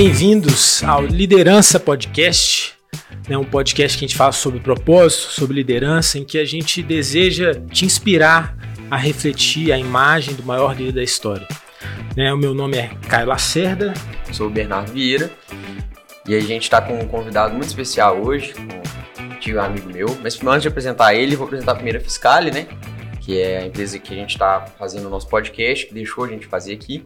Bem-vindos ao Liderança Podcast, né, um podcast que a gente fala sobre propósito, sobre liderança, em que a gente deseja te inspirar a refletir a imagem do maior líder da história. Né, o meu nome é Caio Lacerda. Sou o Bernardo Vieira. E a gente está com um convidado muito especial hoje, um antigo amigo meu. Mas antes de apresentar ele, vou apresentar primeiro a Fiscale, né? Que é a empresa que a gente está fazendo o nosso podcast, que deixou a gente fazer aqui.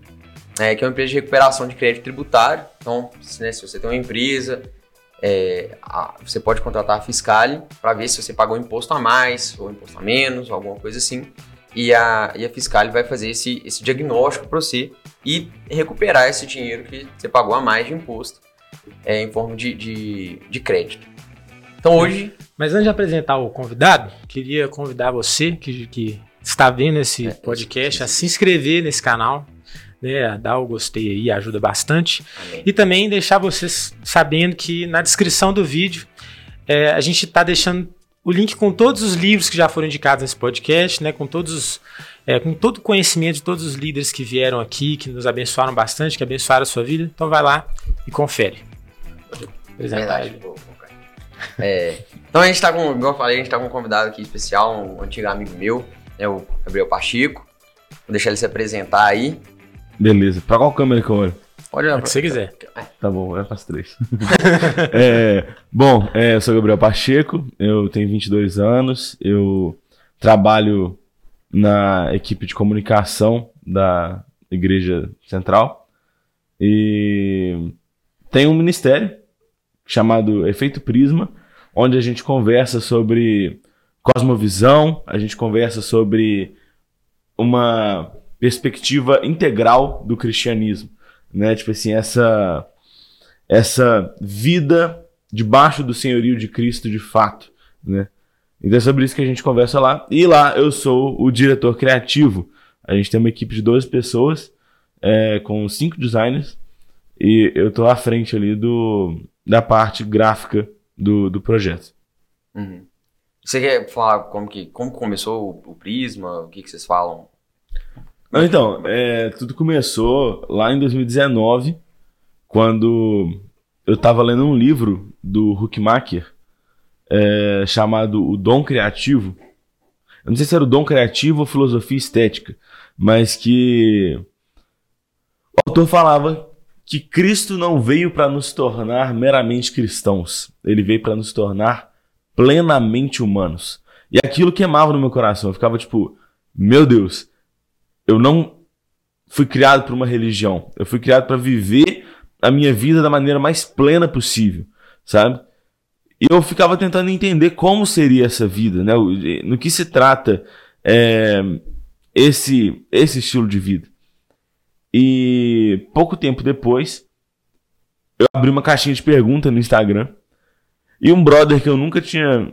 É, que é uma empresa de recuperação de crédito tributário. Então, né, se você tem uma empresa, é, a, você pode contratar a Fiscale para ver se você pagou imposto a mais, ou imposto a menos, ou alguma coisa assim. E a, e a Fiscale vai fazer esse, esse diagnóstico para você e recuperar esse dinheiro que você pagou a mais de imposto é, em forma de, de, de crédito. Então hoje. Mas antes de apresentar o convidado, queria convidar você que, que está vendo esse é, podcast a se inscrever nesse canal, né, dar o gostei aí, ajuda bastante. Amém. E também deixar vocês sabendo que na descrição do vídeo é, a gente está deixando o link com todos os livros que já foram indicados nesse podcast, né, com todos os, é, com todo o conhecimento de todos os líderes que vieram aqui, que nos abençoaram bastante, que abençoaram a sua vida. Então vai lá e confere. Verdade. É, então a gente está com, igual eu falei, a gente está com um convidado aqui especial, um antigo amigo meu, é o Gabriel Pachico. Vou deixar ele se apresentar aí. Beleza. Pra qual câmera que eu olho? Pode olhar. pra você quiser. Tá bom, eu faço três. é, bom, é, eu sou Gabriel Pacheco, eu tenho 22 anos, eu trabalho na equipe de comunicação da Igreja Central e tem um ministério chamado Efeito Prisma, onde a gente conversa sobre cosmovisão, a gente conversa sobre uma perspectiva integral do cristianismo, né? Tipo assim, essa essa vida debaixo do senhorio de Cristo de fato, né? Então é sobre isso que a gente conversa lá. E lá eu sou o diretor criativo. A gente tem uma equipe de 12 pessoas, é, com cinco designers, e eu tô à frente ali do, da parte gráfica do, do projeto. Uhum. Você quer falar como que como começou o, Prisma? O que, que vocês falam? Então, é, tudo começou lá em 2019, quando eu estava lendo um livro do Huckmacher é, chamado O Dom Criativo. Eu não sei se era o Dom Criativo ou Filosofia Estética, mas que o autor falava que Cristo não veio para nos tornar meramente cristãos, ele veio para nos tornar plenamente humanos. E aquilo queimava no meu coração. Eu ficava tipo, meu Deus, eu não fui criado para uma religião. Eu fui criado para viver a minha vida da maneira mais plena possível, sabe? E eu ficava tentando entender como seria essa vida, né? No que se trata é, esse esse estilo de vida. E pouco tempo depois, eu abri uma caixinha de pergunta no Instagram. E um brother que eu nunca tinha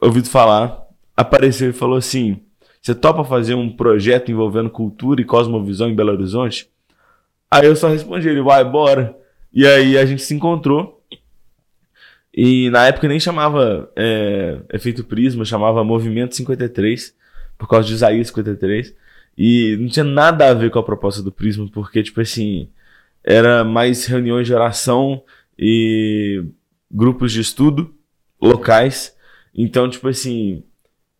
ouvido falar apareceu e falou assim: Você topa fazer um projeto envolvendo cultura e cosmovisão em Belo Horizonte? Aí eu só respondi ele: Vai, bora. E aí a gente se encontrou. E na época nem chamava é, Efeito Prisma, chamava Movimento 53, por causa de Isaías 53. E não tinha nada a ver com a proposta do Prisma, porque, tipo assim, era mais reuniões de oração e grupos de estudo locais. Então, tipo assim,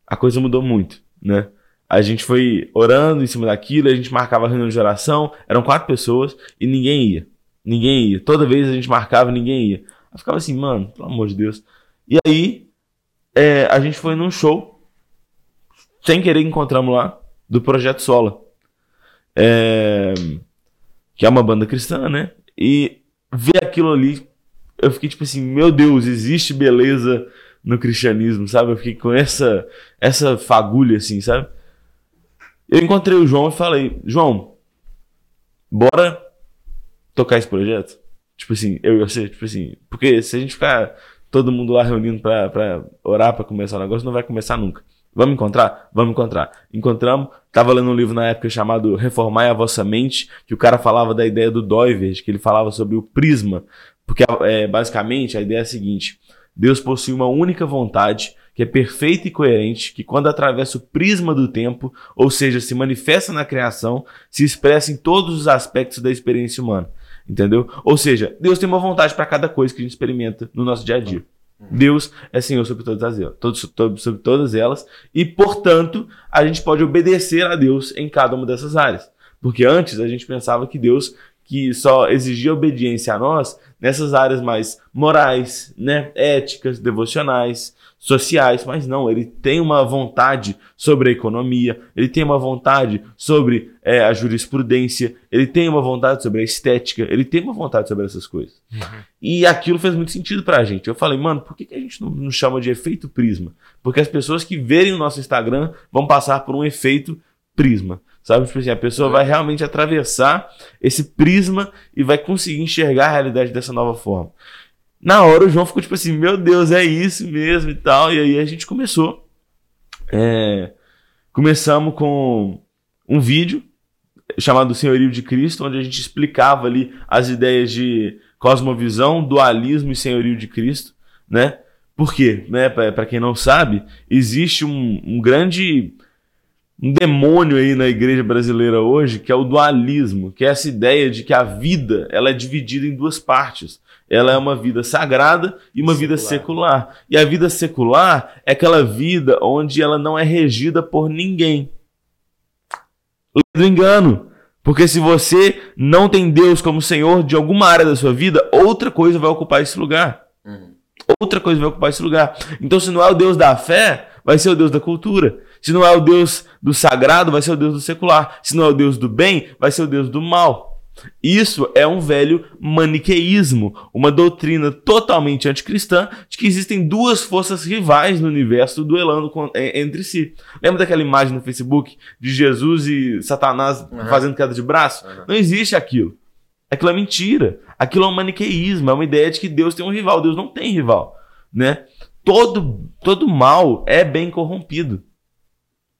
a coisa mudou muito, né? A gente foi orando em cima daquilo, a gente marcava reunião de oração, eram quatro pessoas e ninguém ia. Ninguém ia. Toda vez a gente marcava, ninguém ia. Eu ficava assim, mano, pelo amor de Deus. E aí, é, a gente foi num show, sem querer encontramos lá, do Projeto Sola. É, que é uma banda cristã, né? E ver aquilo ali, eu fiquei tipo assim, meu Deus, existe beleza no cristianismo, sabe? Eu fiquei com essa essa fagulha assim, sabe? Eu encontrei o João e falei, João, bora tocar esse projeto? Tipo assim, eu e você, tipo assim, porque se a gente ficar todo mundo lá reunindo pra, pra orar pra começar o negócio, não vai começar nunca. Vamos encontrar? Vamos encontrar. Encontramos. Tava lendo um livro na época chamado Reformar a Vossa Mente, que o cara falava da ideia do Doivert, que ele falava sobre o prisma. Porque é, basicamente a ideia é a seguinte: Deus possui uma única vontade, que é perfeita e coerente, que quando atravessa o prisma do tempo, ou seja, se manifesta na criação, se expressa em todos os aspectos da experiência humana. Entendeu? Ou seja, Deus tem uma vontade para cada coisa que a gente experimenta no nosso dia a dia. Deus é Senhor sobre todas as elas, sobre todas elas, e portanto a gente pode obedecer a Deus em cada uma dessas áreas. Porque antes a gente pensava que Deus que só exigia obediência a nós nessas áreas mais morais, né, éticas, devocionais, sociais, mas não, ele tem uma vontade sobre a economia, ele tem uma vontade sobre é, a jurisprudência, ele tem uma vontade sobre a estética, ele tem uma vontade sobre essas coisas. Uhum. E aquilo fez muito sentido pra gente. Eu falei, mano, por que, que a gente não, não chama de efeito prisma? Porque as pessoas que verem o nosso Instagram vão passar por um efeito prisma. Sabe? Tipo assim, a pessoa vai realmente atravessar esse prisma e vai conseguir enxergar a realidade dessa nova forma. Na hora o João ficou tipo assim, meu Deus, é isso mesmo e tal. E aí a gente começou. É, começamos com um vídeo chamado Senhorio de Cristo, onde a gente explicava ali as ideias de cosmovisão, dualismo e senhorio de Cristo, né? Por quê? Né? Para quem não sabe, existe um, um grande um demônio aí na igreja brasileira hoje, que é o dualismo, que é essa ideia de que a vida ela é dividida em duas partes. Ela é uma vida sagrada e uma secular. vida secular. E a vida secular é aquela vida onde ela não é regida por ninguém. Do engano. Porque se você não tem Deus como Senhor de alguma área da sua vida, outra coisa vai ocupar esse lugar. Uhum. Outra coisa vai ocupar esse lugar. Então, se não é o Deus da fé, vai ser o Deus da cultura. Se não é o Deus do sagrado, vai ser o Deus do secular. Se não é o Deus do bem, vai ser o Deus do mal. Isso é um velho maniqueísmo, uma doutrina totalmente anticristã de que existem duas forças rivais no universo duelando com, é, entre si. Lembra daquela imagem no Facebook de Jesus e Satanás uhum. fazendo queda de braço? Uhum. Não existe aquilo. Aquilo é mentira. Aquilo é um maniqueísmo, é uma ideia de que Deus tem um rival. Deus não tem rival, né? Todo, todo mal é bem corrompido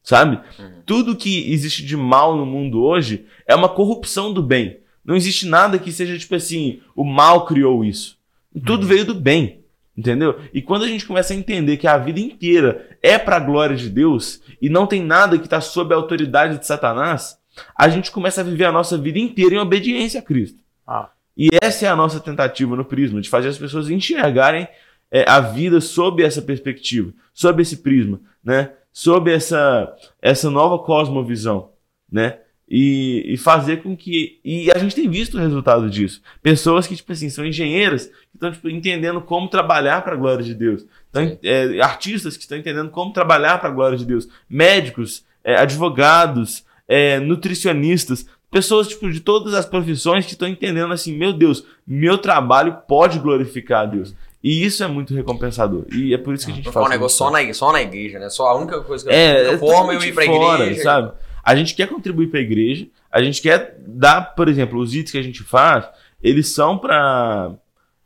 sabe? Uhum. Tudo que existe de mal no mundo hoje é uma corrupção do bem. Não existe nada que seja tipo assim, o mal criou isso. Tudo uhum. veio do bem, entendeu? E quando a gente começa a entender que a vida inteira é para a glória de Deus e não tem nada que está sob a autoridade de Satanás, a gente começa a viver a nossa vida inteira em obediência a Cristo. Ah. E essa é a nossa tentativa no Prisma, de fazer as pessoas enxergarem é, a vida sob essa perspectiva, sob esse prisma, né? Sob essa, essa nova cosmovisão, né? E, e, fazer com que. E a gente tem visto o resultado disso. Pessoas que, tipo assim, são engenheiras, que estão tipo, entendendo como trabalhar para a glória de Deus. Então, é, artistas que estão entendendo como trabalhar para a glória de Deus. Médicos, é, advogados, é, nutricionistas, pessoas tipo, de todas as profissões que estão entendendo assim: meu Deus, meu trabalho pode glorificar a Deus. E isso é muito recompensador. E é por isso que a gente faz. um negócio só na, só na igreja, né? Só a única coisa que é, eu forma eu ir pra fora, igreja. Sabe? A gente quer contribuir para a igreja, a gente quer dar, por exemplo, os itens que a gente faz, eles são para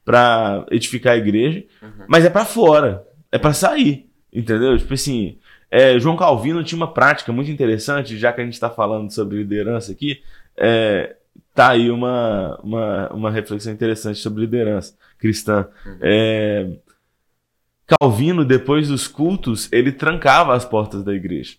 para edificar a igreja, uhum. mas é para fora, é para sair, entendeu? Tipo assim, é, João Calvino tinha uma prática muito interessante, já que a gente está falando sobre liderança aqui, é, tá aí uma, uma, uma reflexão interessante sobre liderança cristã. Uhum. É, Calvino, depois dos cultos, ele trancava as portas da igreja.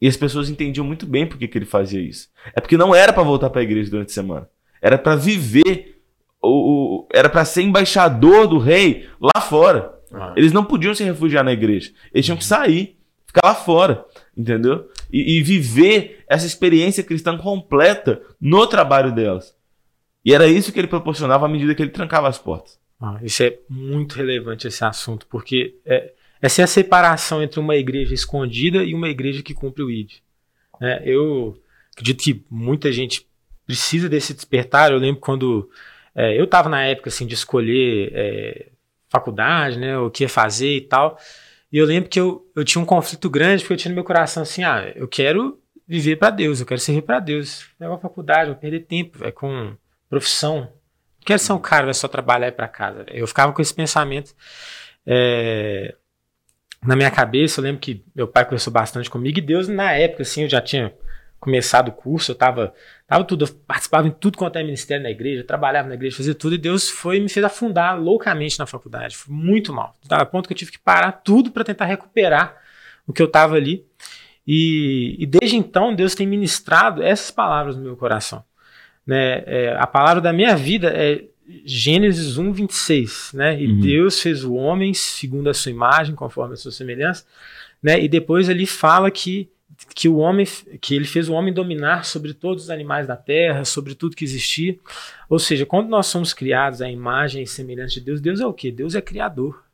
E as pessoas entendiam muito bem por que, que ele fazia isso. É porque não era para voltar para a igreja durante a semana. Era para viver, o, o, era para ser embaixador do rei lá fora. Uhum. Eles não podiam se refugiar na igreja. Eles tinham que sair, ficar lá fora, entendeu? E, e viver essa experiência cristã completa no trabalho delas. E era isso que ele proporcionava à medida que ele trancava as portas. Ah, isso é muito relevante esse assunto, porque é, essa é a separação entre uma igreja escondida e uma igreja que cumpre o ID. É, eu acredito que muita gente precisa desse despertar. Eu lembro quando é, eu estava na época assim de escolher é, faculdade, né, o que ia fazer e tal. E eu lembro que eu, eu tinha um conflito grande porque eu tinha no meu coração assim, ah, eu quero viver para Deus, eu quero servir para Deus. Uma faculdade, vou perder tempo, é com profissão. Não quero ser um cara vai só trabalhar e ir para casa. Eu ficava com esse pensamento é, na minha cabeça. Eu lembro que meu pai conversou bastante comigo e Deus, na época, assim, eu já tinha começado o curso, eu tava, tava tudo, eu participava em tudo quanto é ministério na igreja, trabalhava na igreja, fazia tudo, e Deus foi me fez afundar loucamente na faculdade. Foi muito mal. A ponto que eu tive que parar tudo para tentar recuperar o que eu tava ali. E, e, desde então Deus tem ministrado essas palavras no meu coração Né? É, a palavra da minha vida é Gênesis 1, 26, né? E Uhum. Deus fez o homem segundo a sua imagem, conforme a sua semelhança, né? E depois ele fala que que o homem que ele fez o homem dominar sobre todos os animais da terra, sobre tudo que existia. Ou seja, quando nós somos criados à imagem e semelhança de Deus, Deus é o quê? Deus é criador.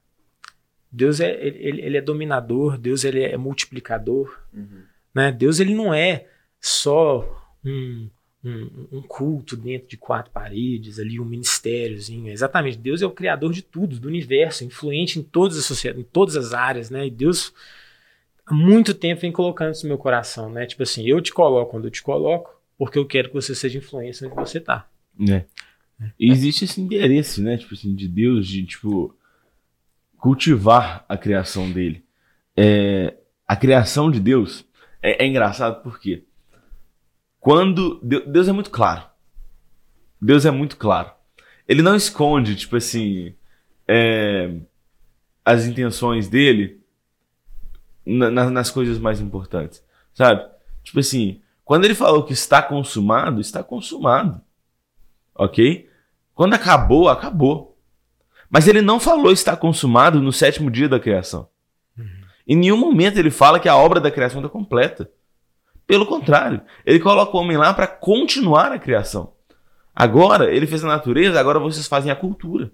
Deus é ele, ele é dominador, Deus ele é multiplicador, Uhum. né? Deus ele não é só um, um, um culto dentro de quatro paredes, ali um ministériozinho. Exatamente, Deus é o criador de tudo, do universo, influente em todas as sociedades, em todas as áreas, né? E Deus há muito tempo vem colocando isso no meu coração, né? Tipo assim, eu te coloco quando eu te coloco, porque eu quero que você seja influência onde você tá. E existe esse interesse, né? Tipo assim, de Deus, de tipo cultivar a criação dele. É, a criação de Deus é, é engraçado porque quando Deu- Deus é muito claro, Deus é muito claro. Ele não esconde, tipo assim, é, as intenções dele na- na- nas coisas mais importantes, sabe? Tipo assim, quando ele falou que está consumado, está consumado ok? Quando acabou, acabou. Mas ele não falou está consumado no sétimo dia da criação. Em nenhum momento ele fala que a obra da criação está completa. Pelo contrário, ele coloca o homem lá para continuar a criação. Agora, ele fez a natureza, agora vocês fazem a cultura.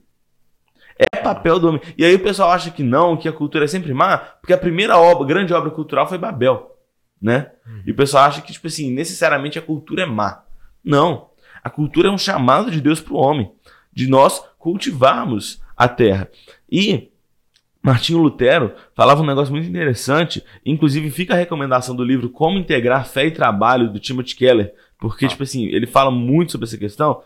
É papel do homem. E aí o pessoal acha que não, que a cultura é sempre má, porque a primeira obra, grande obra cultural foi Babel, né? E o pessoal acha que, tipo assim, necessariamente a cultura é má. Não. A cultura é um chamado de Deus para o homem, de nós cultivarmos a terra. E Martinho Lutero falava um negócio muito interessante, inclusive fica a recomendação do livro Como Integrar Fé e Trabalho, do Timothy Keller, porque, tipo assim, ele fala muito sobre essa questão.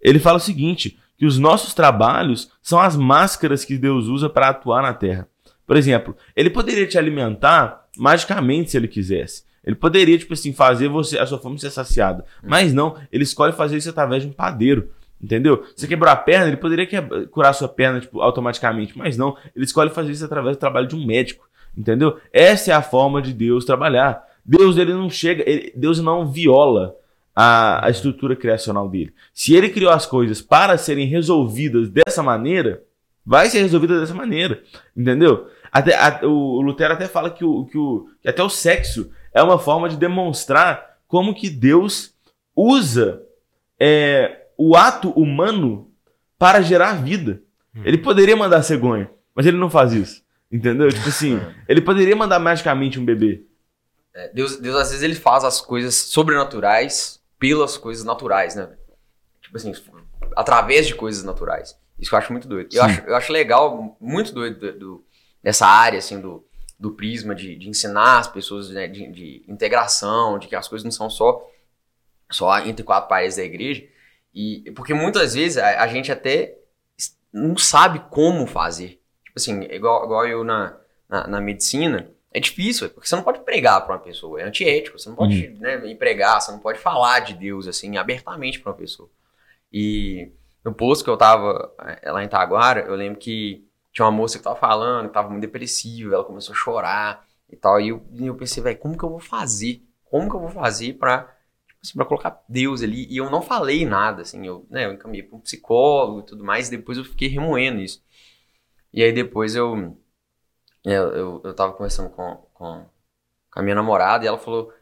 Ele fala o seguinte, que os nossos trabalhos são as máscaras que Deus usa para atuar na terra. Por exemplo, ele poderia te alimentar magicamente se ele quisesse. Ele poderia, tipo assim, fazer você a sua fome ser saciada. Mas não, ele escolhe fazer isso através de um padeiro. Entendeu? Você quebrou a perna, ele poderia curar a sua perna tipo, automaticamente, mas não, ele escolhe fazer isso através do trabalho de um médico. Entendeu? Essa é a forma de Deus trabalhar. Deus ele não chega, ele- Deus não viola a, a estrutura criacional dele. Se ele criou as coisas para serem resolvidas dessa maneira, vai ser resolvida dessa maneira. Entendeu? Até, a- o Lutero até fala que, o, que, o, que até o sexo é uma forma de demonstrar como que Deus usa é, o ato humano para gerar vida. Ele poderia mandar cegonha, mas ele não faz isso. Entendeu? Tipo assim, ele poderia mandar magicamente um bebê. É, Deus, Deus, às vezes, ele faz as coisas sobrenaturais pelas coisas naturais, né? Tipo assim, através de coisas naturais. Isso que eu acho muito doido. Eu acho, eu acho legal, muito doido do, do- dessa área, assim, do, do prisma de, de ensinar as pessoas, né, de, de integração, de que as coisas não são só, só entre quatro paredes da igreja. E, porque muitas vezes a, a gente até não sabe como fazer. Tipo assim, igual, igual eu na, na, na medicina, é difícil, porque você não pode pregar para uma pessoa, é antiético, você não pode né, ir pregar, você não pode falar de Deus assim abertamente para uma pessoa. E no posto que eu tava eh, lá em Taguara, eu lembro que tinha uma moça que tava falando, que tava muito depressiva, ela começou a chorar e tal, e eu, e eu pensei, velho, como que eu vou fazer? Como que eu vou fazer pra, tipo assim, pra colocar Deus ali? E eu não falei nada, assim, eu, né, eu encaminhei pra um psicólogo e tudo mais, e depois eu fiquei remoendo isso. E aí depois eu, eu, eu, eu tava conversando com, com, com a minha namorada e ela falou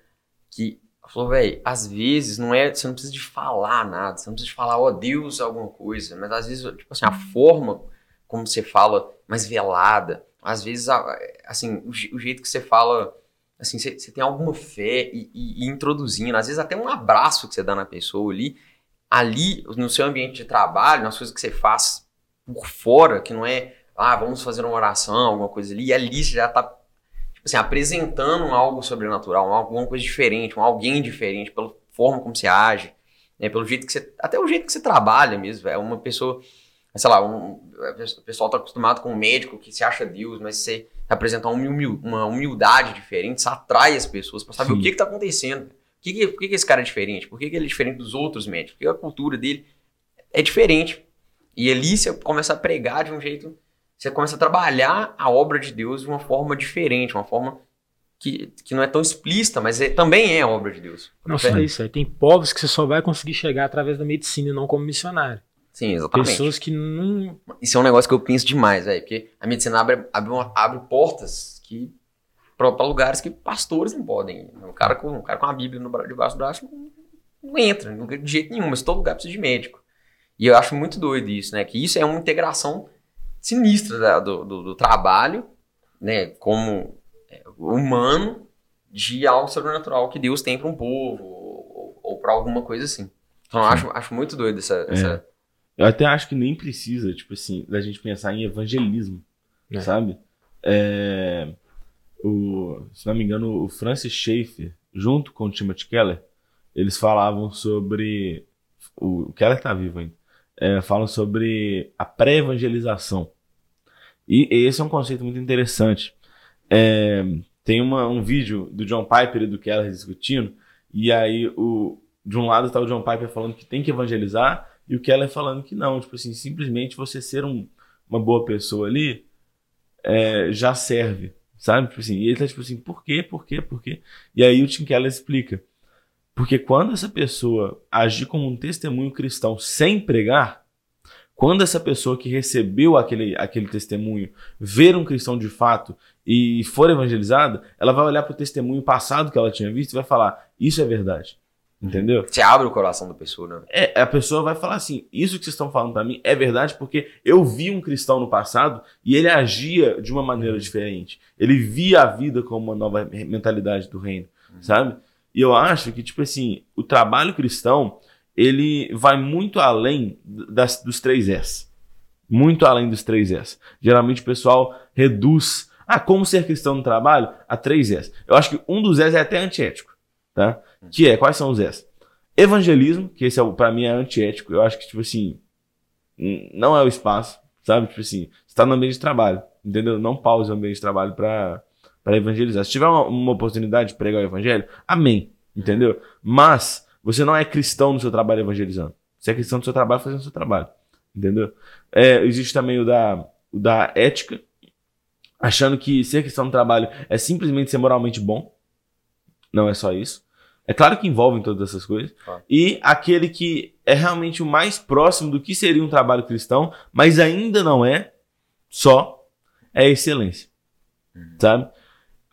que, ela falou, velho, às vezes não é, você não precisa de falar nada, você não precisa de falar, ó Deus, alguma coisa, mas às vezes, tipo assim, a forma como você fala mais velada, às vezes, assim, o, o jeito que você fala, assim, você, tem alguma fé e, e- e introduzindo, às vezes até um abraço que você dá na pessoa ali, ali, no seu ambiente de trabalho, nas coisas que você faz por fora, que não é, ah, vamos fazer uma oração, alguma coisa ali, e ali você já tá, tipo assim, apresentando algo sobrenatural, alguma coisa diferente, um alguém diferente, pela forma como você age, né, pelo jeito que você, até o jeito que você trabalha mesmo, é uma pessoa, sei lá, um, o pessoal tá acostumado com um médico que se acha Deus, mas você apresentar uma humil- uma humildade diferente, isso atrai as pessoas pra saber Sim. o que que tá acontecendo, por que, que, por que, que esse cara é diferente, por que, que ele é diferente dos outros médicos, por que a cultura dele é diferente, e ali você começa a pregar de um jeito. Você começa a trabalhar a obra de Deus de uma forma diferente, uma forma que, que não é tão explícita, mas é, também é obra de Deus. Não só isso, aí tem povos que você só vai conseguir chegar através da medicina e não como missionário. Sim, exatamente. Pessoas que não. Isso é um negócio que eu penso demais, velho. Porque a medicina abre, abre, uma- abre portas que para lugares que pastores não podem. Um cara com, um cara com a Bíblia no, debaixo do braço não, não entra não- de jeito nenhum, mas todo lugar precisa de médico. E eu acho muito doido isso, né? Que isso é uma integração sinistra da- do, do, do trabalho, né? Como é, humano, de algo sobrenatural que Deus tem para um povo ou, ou para alguma coisa assim. Então eu acho, acho muito doido essa. essa- Eu até acho que nem precisa, tipo assim, da gente pensar em evangelismo, É. sabe? É, o, se não me engano, o Francis Schaeffer, junto com o Timothy Keller, eles falavam sobre. O, o Keller tá vivo ainda. É, falam sobre a pré-evangelização. E esse é um conceito muito interessante. É, tem uma, um vídeo do John Piper e do Keller discutindo, e aí o, de um lado está o John Piper falando que tem que evangelizar, e o Keller falando que não, tipo assim, simplesmente você ser um- uma boa pessoa ali é, já serve, sabe? Tipo assim, e ele tá tipo assim, por quê, por quê, por quê? E aí o Tim Keller explica, porque quando essa pessoa agir como um testemunho cristão sem pregar, quando essa pessoa que recebeu aquele, aquele testemunho ver um cristão de fato e for evangelizada, ela vai olhar para o testemunho passado que ela tinha visto e vai falar: Isso é verdade. Entendeu? Você abre o coração da pessoa, né? É, a pessoa vai falar assim: Isso que vocês estão falando para mim é verdade porque eu vi um cristão no passado e ele agia de uma maneira diferente. Ele via a vida como uma nova mentalidade do reino, sabe? E eu acho que, tipo assim, o trabalho cristão ele vai muito além das, dos três S. Muito além dos três S. Geralmente o pessoal reduz. Ah, como ser cristão no trabalho? A três S. Eu acho que um dos S é até antiético. Tá? Que é, quais são os S? Evangelismo, que esse é, pra mim é antiético. Eu acho que, tipo assim, não é o espaço, sabe? Tipo assim, você tá no ambiente de trabalho, entendeu? Não pause o ambiente de trabalho pra, pra evangelizar. Se tiver uma, uma oportunidade de pregar o evangelho, amém, entendeu? Mas você não é cristão no seu trabalho evangelizando. Você é cristão no seu trabalho fazendo o seu trabalho, entendeu? É, existe também o da, o da ética, achando que ser cristão no trabalho é simplesmente ser moralmente bom. Não é só isso. É claro que envolvem todas essas coisas. Claro. E aquele que é realmente o mais próximo do que seria um trabalho cristão, mas ainda não é só, é a excelência. Sabe?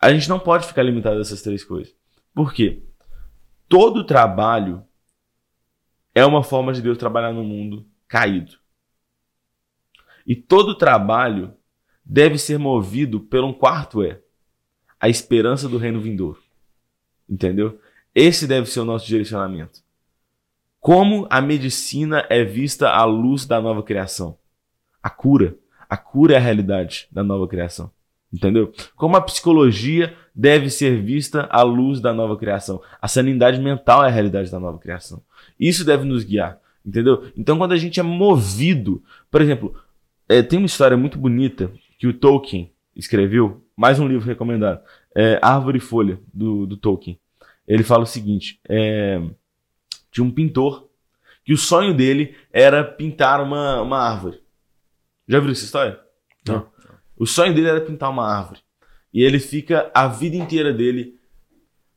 A gente não pode ficar limitado a essas três coisas. Por quê? Todo trabalho é uma forma de Deus trabalhar no mundo caído. E todo trabalho deve ser movido pelo um quarto é a esperança do reino vindouro. Entendeu? Esse deve ser o nosso direcionamento. Como a medicina é vista à luz da nova criação? A cura. A cura é a realidade da nova criação. Entendeu? Como a psicologia deve ser vista à luz da nova criação. A sanidade mental é a realidade da nova criação. Isso deve nos guiar. Entendeu? Então, quando a gente é movido, por exemplo, é, tem uma história muito bonita que o Tolkien escreveu, mais um livro recomendado, é Árvore e Folha, do, do Tolkien. Ele fala o seguinte: é, de um pintor que o sonho dele era pintar uma, uma árvore. Já viu essa história? Não. O sonho dele era pintar uma árvore. E ele fica a vida inteira dele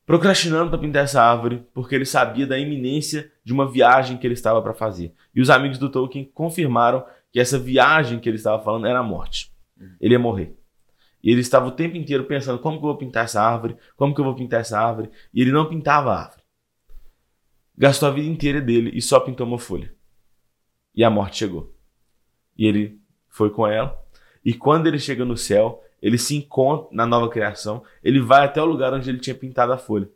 procrastinando para pintar essa árvore, porque ele sabia da iminência de uma viagem que ele estava para fazer. E os amigos do Tolkien confirmaram que essa viagem que ele estava falando era a morte. Ele ia morrer. E ele estava o tempo inteiro pensando como que eu vou pintar essa árvore, como que eu vou pintar essa árvore, e ele não pintava a árvore. Gastou a vida inteira dele e só pintou uma folha. E a morte chegou. E ele foi com ela, e quando ele chega no céu, ele se encontra na nova criação, ele vai até o lugar onde ele tinha pintado a folha.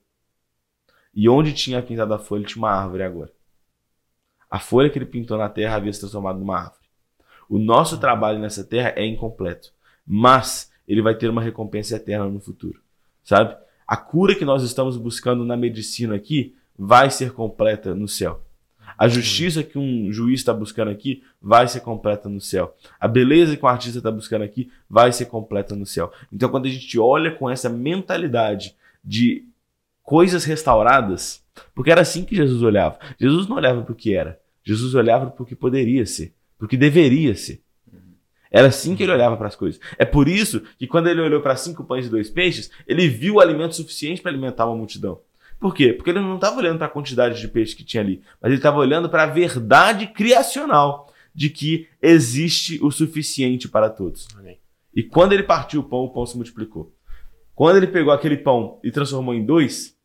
E onde tinha pintado a folha tinha uma árvore agora. A folha que ele pintou na terra havia se transformado numa árvore. O nosso trabalho nessa terra é incompleto, mas ele vai ter uma recompensa eterna no futuro, sabe? A cura que nós estamos buscando na medicina aqui vai ser completa no céu. A justiça que um juiz está buscando aqui vai ser completa no céu. A beleza que um artista está buscando aqui vai ser completa no céu. Então, quando a gente olha com essa mentalidade de coisas restauradas, porque era assim que Jesus olhava. Jesus não olhava para o que era, Jesus olhava para o que poderia ser, para o que deveria ser. Era assim que ele olhava para as coisas. É por isso que quando ele olhou para cinco pães e dois peixes, ele viu alimento suficiente para alimentar uma multidão. Por quê? Porque ele não estava olhando para a quantidade de peixe que tinha ali, mas ele estava olhando para a verdade criacional de que existe o suficiente para todos. Amém. E quando ele partiu o pão, o pão se multiplicou. Quando ele pegou aquele pão e transformou em dois,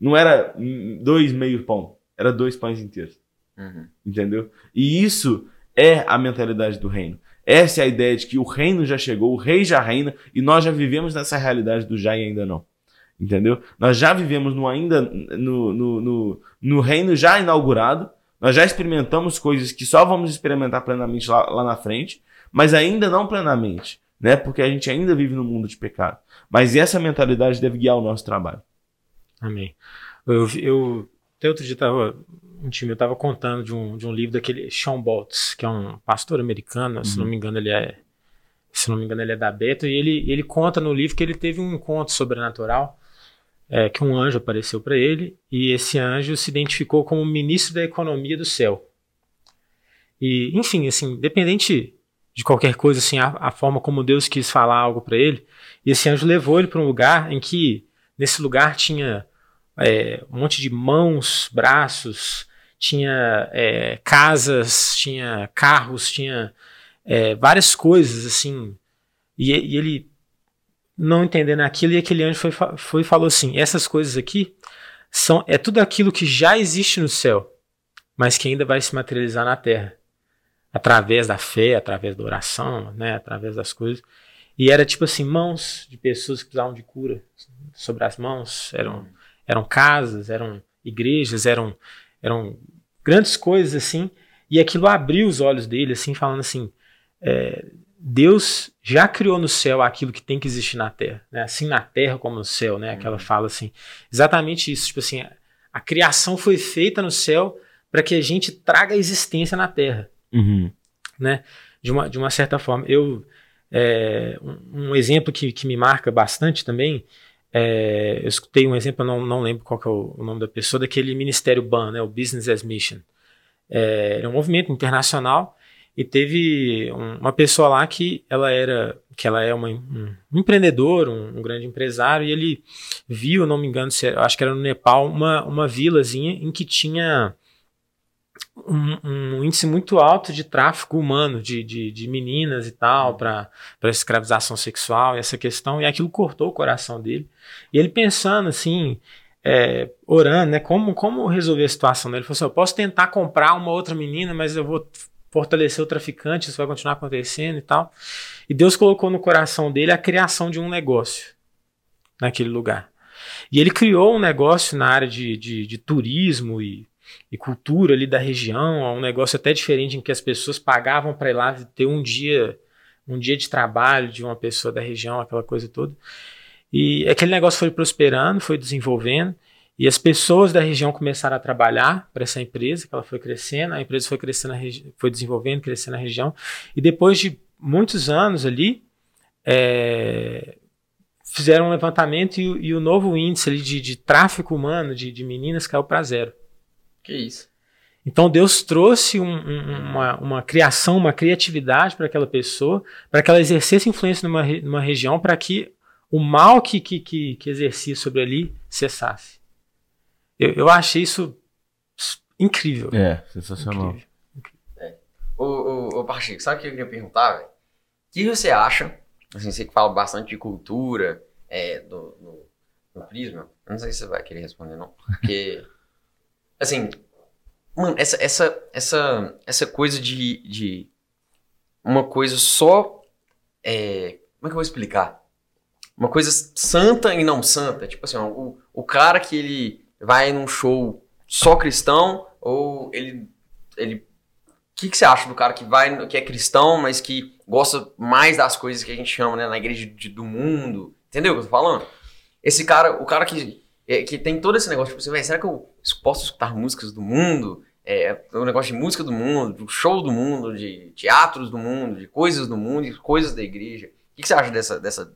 não era dois meio pão, era dois pães inteiros. Uhum. Entendeu? E isso é a mentalidade do reino. Essa é a ideia de que o reino já chegou, o rei já reina e nós já vivemos nessa realidade do já e ainda não. Entendeu? Nós já vivemos no ainda no, no, no, no reino já inaugurado, nós já experimentamos coisas que só vamos experimentar plenamente lá, lá na frente, mas ainda não plenamente, né? Porque a gente ainda vive no mundo de pecado. Mas essa mentalidade deve guiar o nosso trabalho. Amém. Eu, eu até outro dia estava um time, eu estava contando de um, de um livro daquele Sean Boltz, que é um pastor americano, uhum. se não me engano ele é se não me engano ele é da Beto, e ele, ele conta no livro que ele teve um encontro sobrenatural, é, que um anjo apareceu para ele, e esse anjo se identificou como ministro da economia do céu. E, enfim, assim, independente de qualquer coisa, assim, a, a forma como Deus quis falar algo para ele, e esse anjo levou ele para um lugar em que, nesse lugar tinha é, um monte de mãos, braços, tinha é, casas, tinha carros, tinha é, várias coisas assim. E, e, ele não entendendo aquilo, e aquele anjo foi, foi falou assim: essas coisas aqui são é tudo aquilo que já existe no céu, mas que ainda vai se materializar na terra. Através da fé, através da oração, né, através das coisas. E era tipo assim, mãos de pessoas que precisavam de cura sobre as mãos, eram eram casas, eram igrejas, eram, eram grandes coisas assim. E aquilo abriu os olhos dele, assim, falando assim: é, Deus já criou no céu aquilo que tem que existir na terra, né? assim na terra como no céu, né? Aquela uhum. fala assim, exatamente isso, tipo assim, a, a criação foi feita no céu para que a gente traga existência na terra, uhum. né? De uma, de uma certa forma, eu é, um, um, exemplo que, que me marca bastante também é, eu escutei um exemplo, eu não, não lembro qual é o, o, nome da pessoa, daquele Ministério BAN, né, o Business as Mission. É, é um movimento internacional e teve um, uma pessoa lá que ela era que ela é uma, um, empreendedor, um, um, grande empresário, e ele viu, não me engano, se, acho que era no Nepal, uma, uma vilazinha em que tinha um, um, índice muito alto de tráfico humano, de, de, de meninas e tal, para escravização sexual, e essa questão, e aquilo cortou o coração dele. E ele pensando assim, é, orando, né, como, como resolver a situação dele. Ele falou assim: eu posso tentar comprar uma outra menina, mas eu vou fortalecer o traficante, isso vai continuar acontecendo e tal. E Deus colocou no coração dele a criação de um negócio naquele lugar. E ele criou um negócio na área de, de, de turismo e e cultura ali da região, um negócio até diferente em que as pessoas pagavam para ir lá ter um dia, um dia de trabalho de uma pessoa da região, aquela coisa toda. E aquele negócio foi prosperando, foi desenvolvendo, e as pessoas da região começaram a trabalhar para essa empresa, que ela foi crescendo, a empresa foi crescendo, foi desenvolvendo, crescendo na região, e depois de muitos anos ali, é, fizeram um levantamento e, e, o novo índice ali de, de tráfico humano de, de meninas caiu para zero. Que isso. Então Deus trouxe um, um, uma, uma criação, uma criatividade para aquela pessoa, para que ela exercesse influência numa, numa região, para que o mal que, que, que, que, exercia sobre ali cessasse. Eu, eu achei isso incrível. É, sensacional. Incrível. É. Ô, ô, ô Pacheco, sabe o que eu queria perguntar, velho? O que você acha, assim, você que fala bastante de cultura, é, do, do, do prisma, eu não sei se você vai querer responder não, porque... Assim, mano, essa, essa, essa, essa coisa de, de uma coisa só. É, como é que eu vou explicar? Uma coisa santa e não santa. Tipo assim, o, o cara que ele vai num show só cristão, ou ele. ele o que, que você acha do cara que vai, que é cristão, mas que gosta mais das coisas que a gente chama, né, na igreja de, do mundo? Entendeu o que eu tô falando? Esse cara, o cara que é, que tem todo esse negócio, tipo assim, será que eu posso escutar músicas do mundo? É, o negócio de música do mundo, de show do mundo, de teatros do mundo, de coisas do mundo e coisas da igreja. O que, que você acha dessa, dessa,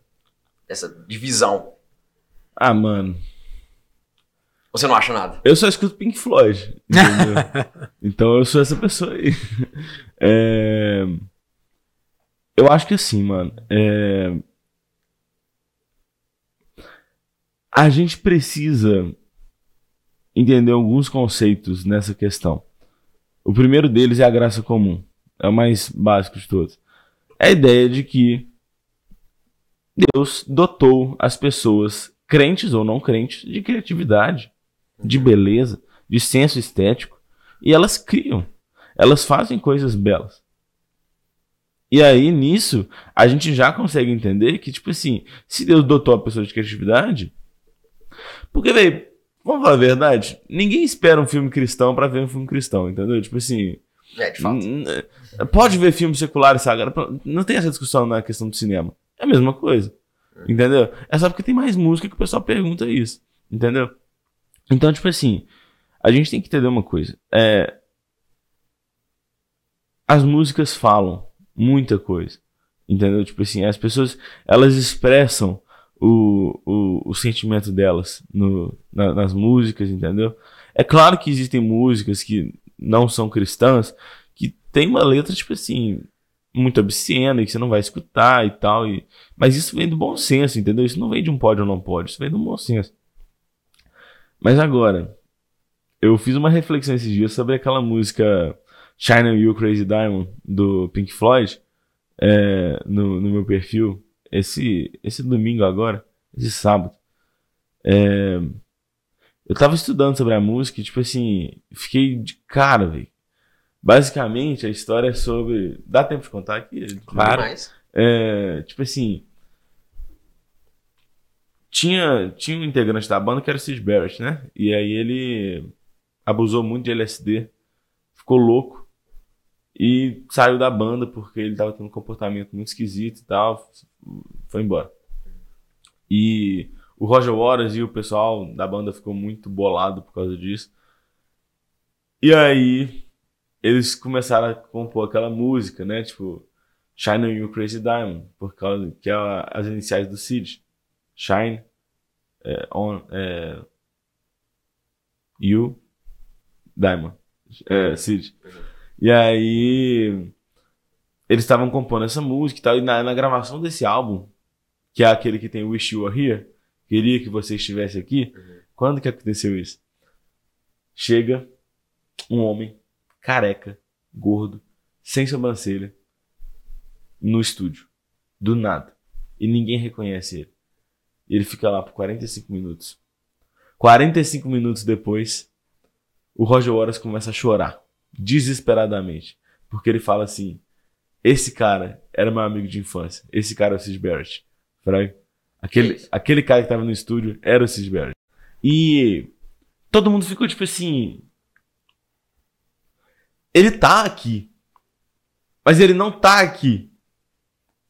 dessa divisão? Ah, mano. Você não acha nada? Eu só escuto Pink Floyd. então eu sou essa pessoa aí. É... Eu acho que assim, mano. É... A gente precisa entender alguns conceitos nessa questão. O primeiro deles é a graça comum. É o mais básico de todos. É a ideia de que Deus dotou as pessoas, crentes ou não crentes, de criatividade, de beleza, de senso estético. E elas criam. Elas fazem coisas belas. E aí, nisso, a gente já consegue entender que, tipo assim, se Deus dotou a pessoa de criatividade. Porque, velho, vamos falar a verdade? Ninguém espera um filme cristão para ver um filme cristão, entendeu? Tipo assim. É, de fato. Pode ver filmes seculares, sabe? Não tem essa discussão na questão do cinema. É a mesma coisa. Entendeu? É só porque tem mais música que o pessoal pergunta isso. Entendeu? Então, tipo assim, a gente tem que entender uma coisa. É, as músicas falam muita coisa. Entendeu? Tipo assim, as pessoas, elas expressam o, o, o sentimento delas no, na, nas músicas, entendeu? É claro que existem músicas que não são cristãs, que tem uma letra, tipo assim, muito obscena e que você não vai escutar e tal. E... Mas isso vem do bom senso, entendeu? Isso não vem de um pode ou não pode, isso vem do bom senso. Mas agora, eu fiz uma reflexão esses dias sobre aquela música China You Crazy Diamond do Pink Floyd é, no, no meu perfil esse, esse domingo agora, esse sábado. É, eu tava estudando sobre a música e, tipo assim, fiquei de cara, velho. Basicamente, a história é sobre. Dá tempo de contar aqui? Claro. É, tipo assim. Tinha, tinha um integrante da banda que era o Sid Barrett, né? E aí ele abusou muito de LSD, ficou louco e saiu da banda porque ele tava tendo um comportamento muito esquisito e tal. Foi embora. E o Roger Waters e o pessoal da banda ficou muito bolado por causa disso. E aí eles começaram a compor aquela música, né? Tipo, Shine on You Crazy Diamond, por causa que é as iniciais do Sid. Shine é, on é, You Diamond. É, Sid. E aí eles estavam compondo essa música e tal, e na, na, gravação desse álbum, que é aquele que tem Wish You Were Here, queria que você estivesse aqui, uhum. quando que aconteceu isso? Chega um homem careca, gordo, sem sobrancelha, no estúdio, do nada, e ninguém reconhece ele. Ele fica lá por 45 minutos. 45 minutos depois, o Roger Waters começa a chorar desesperadamente. Porque ele fala assim: esse cara era meu amigo de infância. Esse cara é o Sid Barrett. Fraga. Aquele, aquele cara que tava no estúdio era o Sid Barrett. E todo mundo ficou tipo assim. Ele tá aqui. Mas ele não tá aqui.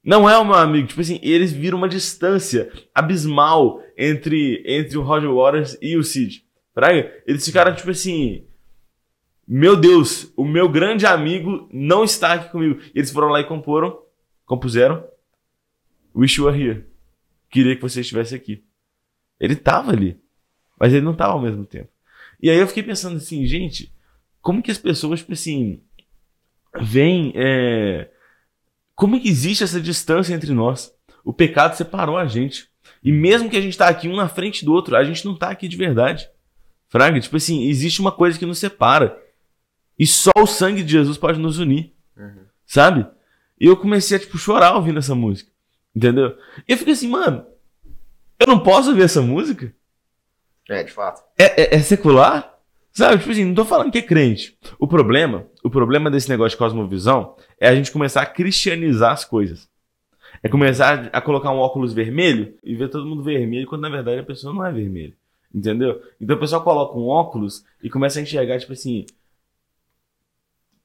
Não é o meu amigo. Tipo assim, eles viram uma distância abismal entre, entre o Roger Waters e o Sid. Fraga. Eles ficaram tipo assim. Meu Deus, o meu grande amigo não está aqui comigo. Eles foram lá e comporam, compuseram Wish You Were Here. Queria que você estivesse aqui. Ele estava ali, mas ele não estava ao mesmo tempo. E aí eu fiquei pensando assim, gente, como que as pessoas, tipo assim, veem. É... Como que existe essa distância entre nós? O pecado separou a gente. E mesmo que a gente está aqui um na frente do outro, a gente não está aqui de verdade. Fraga, tipo assim, existe uma coisa que nos separa. E só o sangue de Jesus pode nos unir. Uhum. Sabe? E eu comecei a, tipo, chorar ouvindo essa música. Entendeu? E eu fiquei assim, mano, eu não posso ouvir essa música? É, de fato. É, é, é, secular? Sabe? Tipo assim, não tô falando que é crente. O problema, o problema desse negócio de cosmovisão é a gente começar a cristianizar as coisas. É começar a colocar um óculos vermelho e ver todo mundo vermelho, quando na verdade a pessoa não é vermelha. Entendeu? Então o pessoal coloca um óculos e começa a enxergar, tipo assim,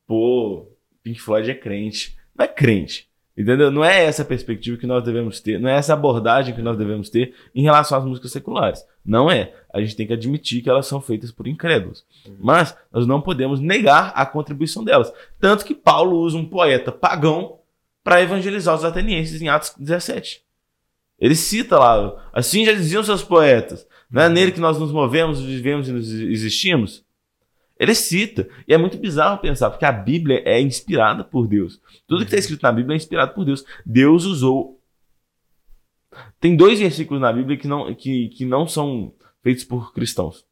pô, Pink Floyd é crente. Não é crente. Entendeu? Não é essa a perspectiva que nós devemos ter, não é essa abordagem que nós devemos ter em relação às músicas seculares. Não é. A gente tem que admitir que elas são feitas por incrédulos. Mas nós não podemos negar a contribuição delas. Tanto que Paulo usa um poeta pagão para evangelizar os atenienses em Atos 17. Ele cita lá, assim já diziam seus poetas, não é nele que nós nos movemos, vivemos e nos existimos? Ele cita. E é muito bizarro pensar, porque a Bíblia é inspirada por Deus. Tudo que está escrito na Bíblia é inspirado por Deus. Deus usou. Tem dois versículos na Bíblia que não, que, que não são feitos por cristãos.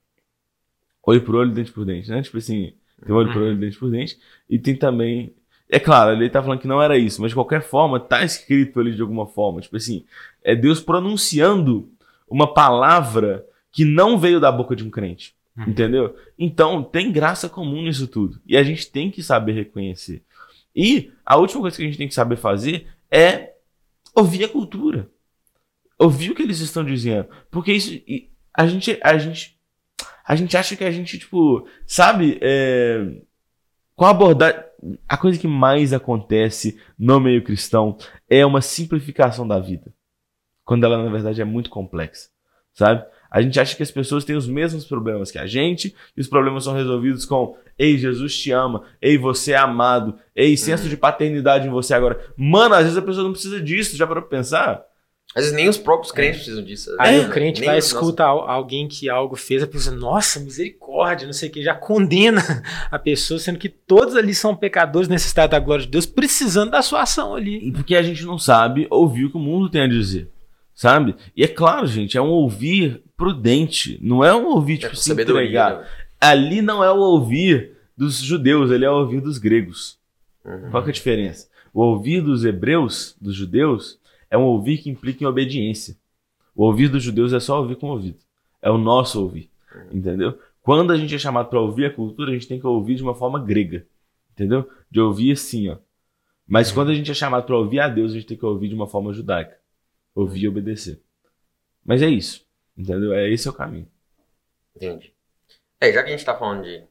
Olho por olho, dente por dente, né? Tipo assim, tem olho por olho, dente por dente. E tem também. É claro, ele tá falando que não era isso, mas de qualquer forma, tá escrito ali de alguma forma. Tipo assim, é Deus pronunciando uma palavra que não veio da boca de um crente. Uhum. Entendeu? Então, tem graça comum nisso tudo. E a gente tem que saber reconhecer. E a última coisa que a gente tem que saber fazer é ouvir a cultura. Ouvir o que eles estão dizendo. Porque isso. A gente. A gente, a gente acha que a gente, tipo. Sabe? É, qual abordagem. A coisa que mais acontece no meio cristão é uma simplificação da vida. Quando ela, na verdade, é muito complexa. Sabe? A gente acha que as pessoas têm os mesmos problemas que a gente, e os problemas são resolvidos com Ei, Jesus te ama, ei, você é amado, ei, senso de paternidade em você agora. Mano, às vezes a pessoa não precisa disso, já para pensar. Às vezes nem os próprios crentes precisam disso. Aí é, o crente vai escuta nossa... alguém que algo fez, a pessoa, nossa, misericórdia, não sei o que, já condena a pessoa, sendo que todos ali são pecadores necessitados da glória de Deus, precisando da sua ação ali. Porque a gente não sabe ouvir o que o mundo tem a dizer sabe? E é claro, gente, é um ouvir prudente, não é um ouvir tipo é se entregar. Né? Ali não é o ouvir dos judeus, ele é o ouvir dos gregos. Uhum. Qual que é a diferença? O ouvir dos hebreus, dos judeus, é um ouvir que implica em obediência. O ouvir dos judeus é só ouvir com o ouvido. É o nosso ouvir, uhum. entendeu? Quando a gente é chamado para ouvir a cultura, a gente tem que ouvir de uma forma grega, entendeu? De ouvir assim, ó. Mas uhum. quando a gente é chamado para ouvir a Deus, a gente tem que ouvir de uma forma judaica ouvir e obedecer. Mas é isso, entendeu? É esse é o caminho. Entendi. É, já que a gente tá falando de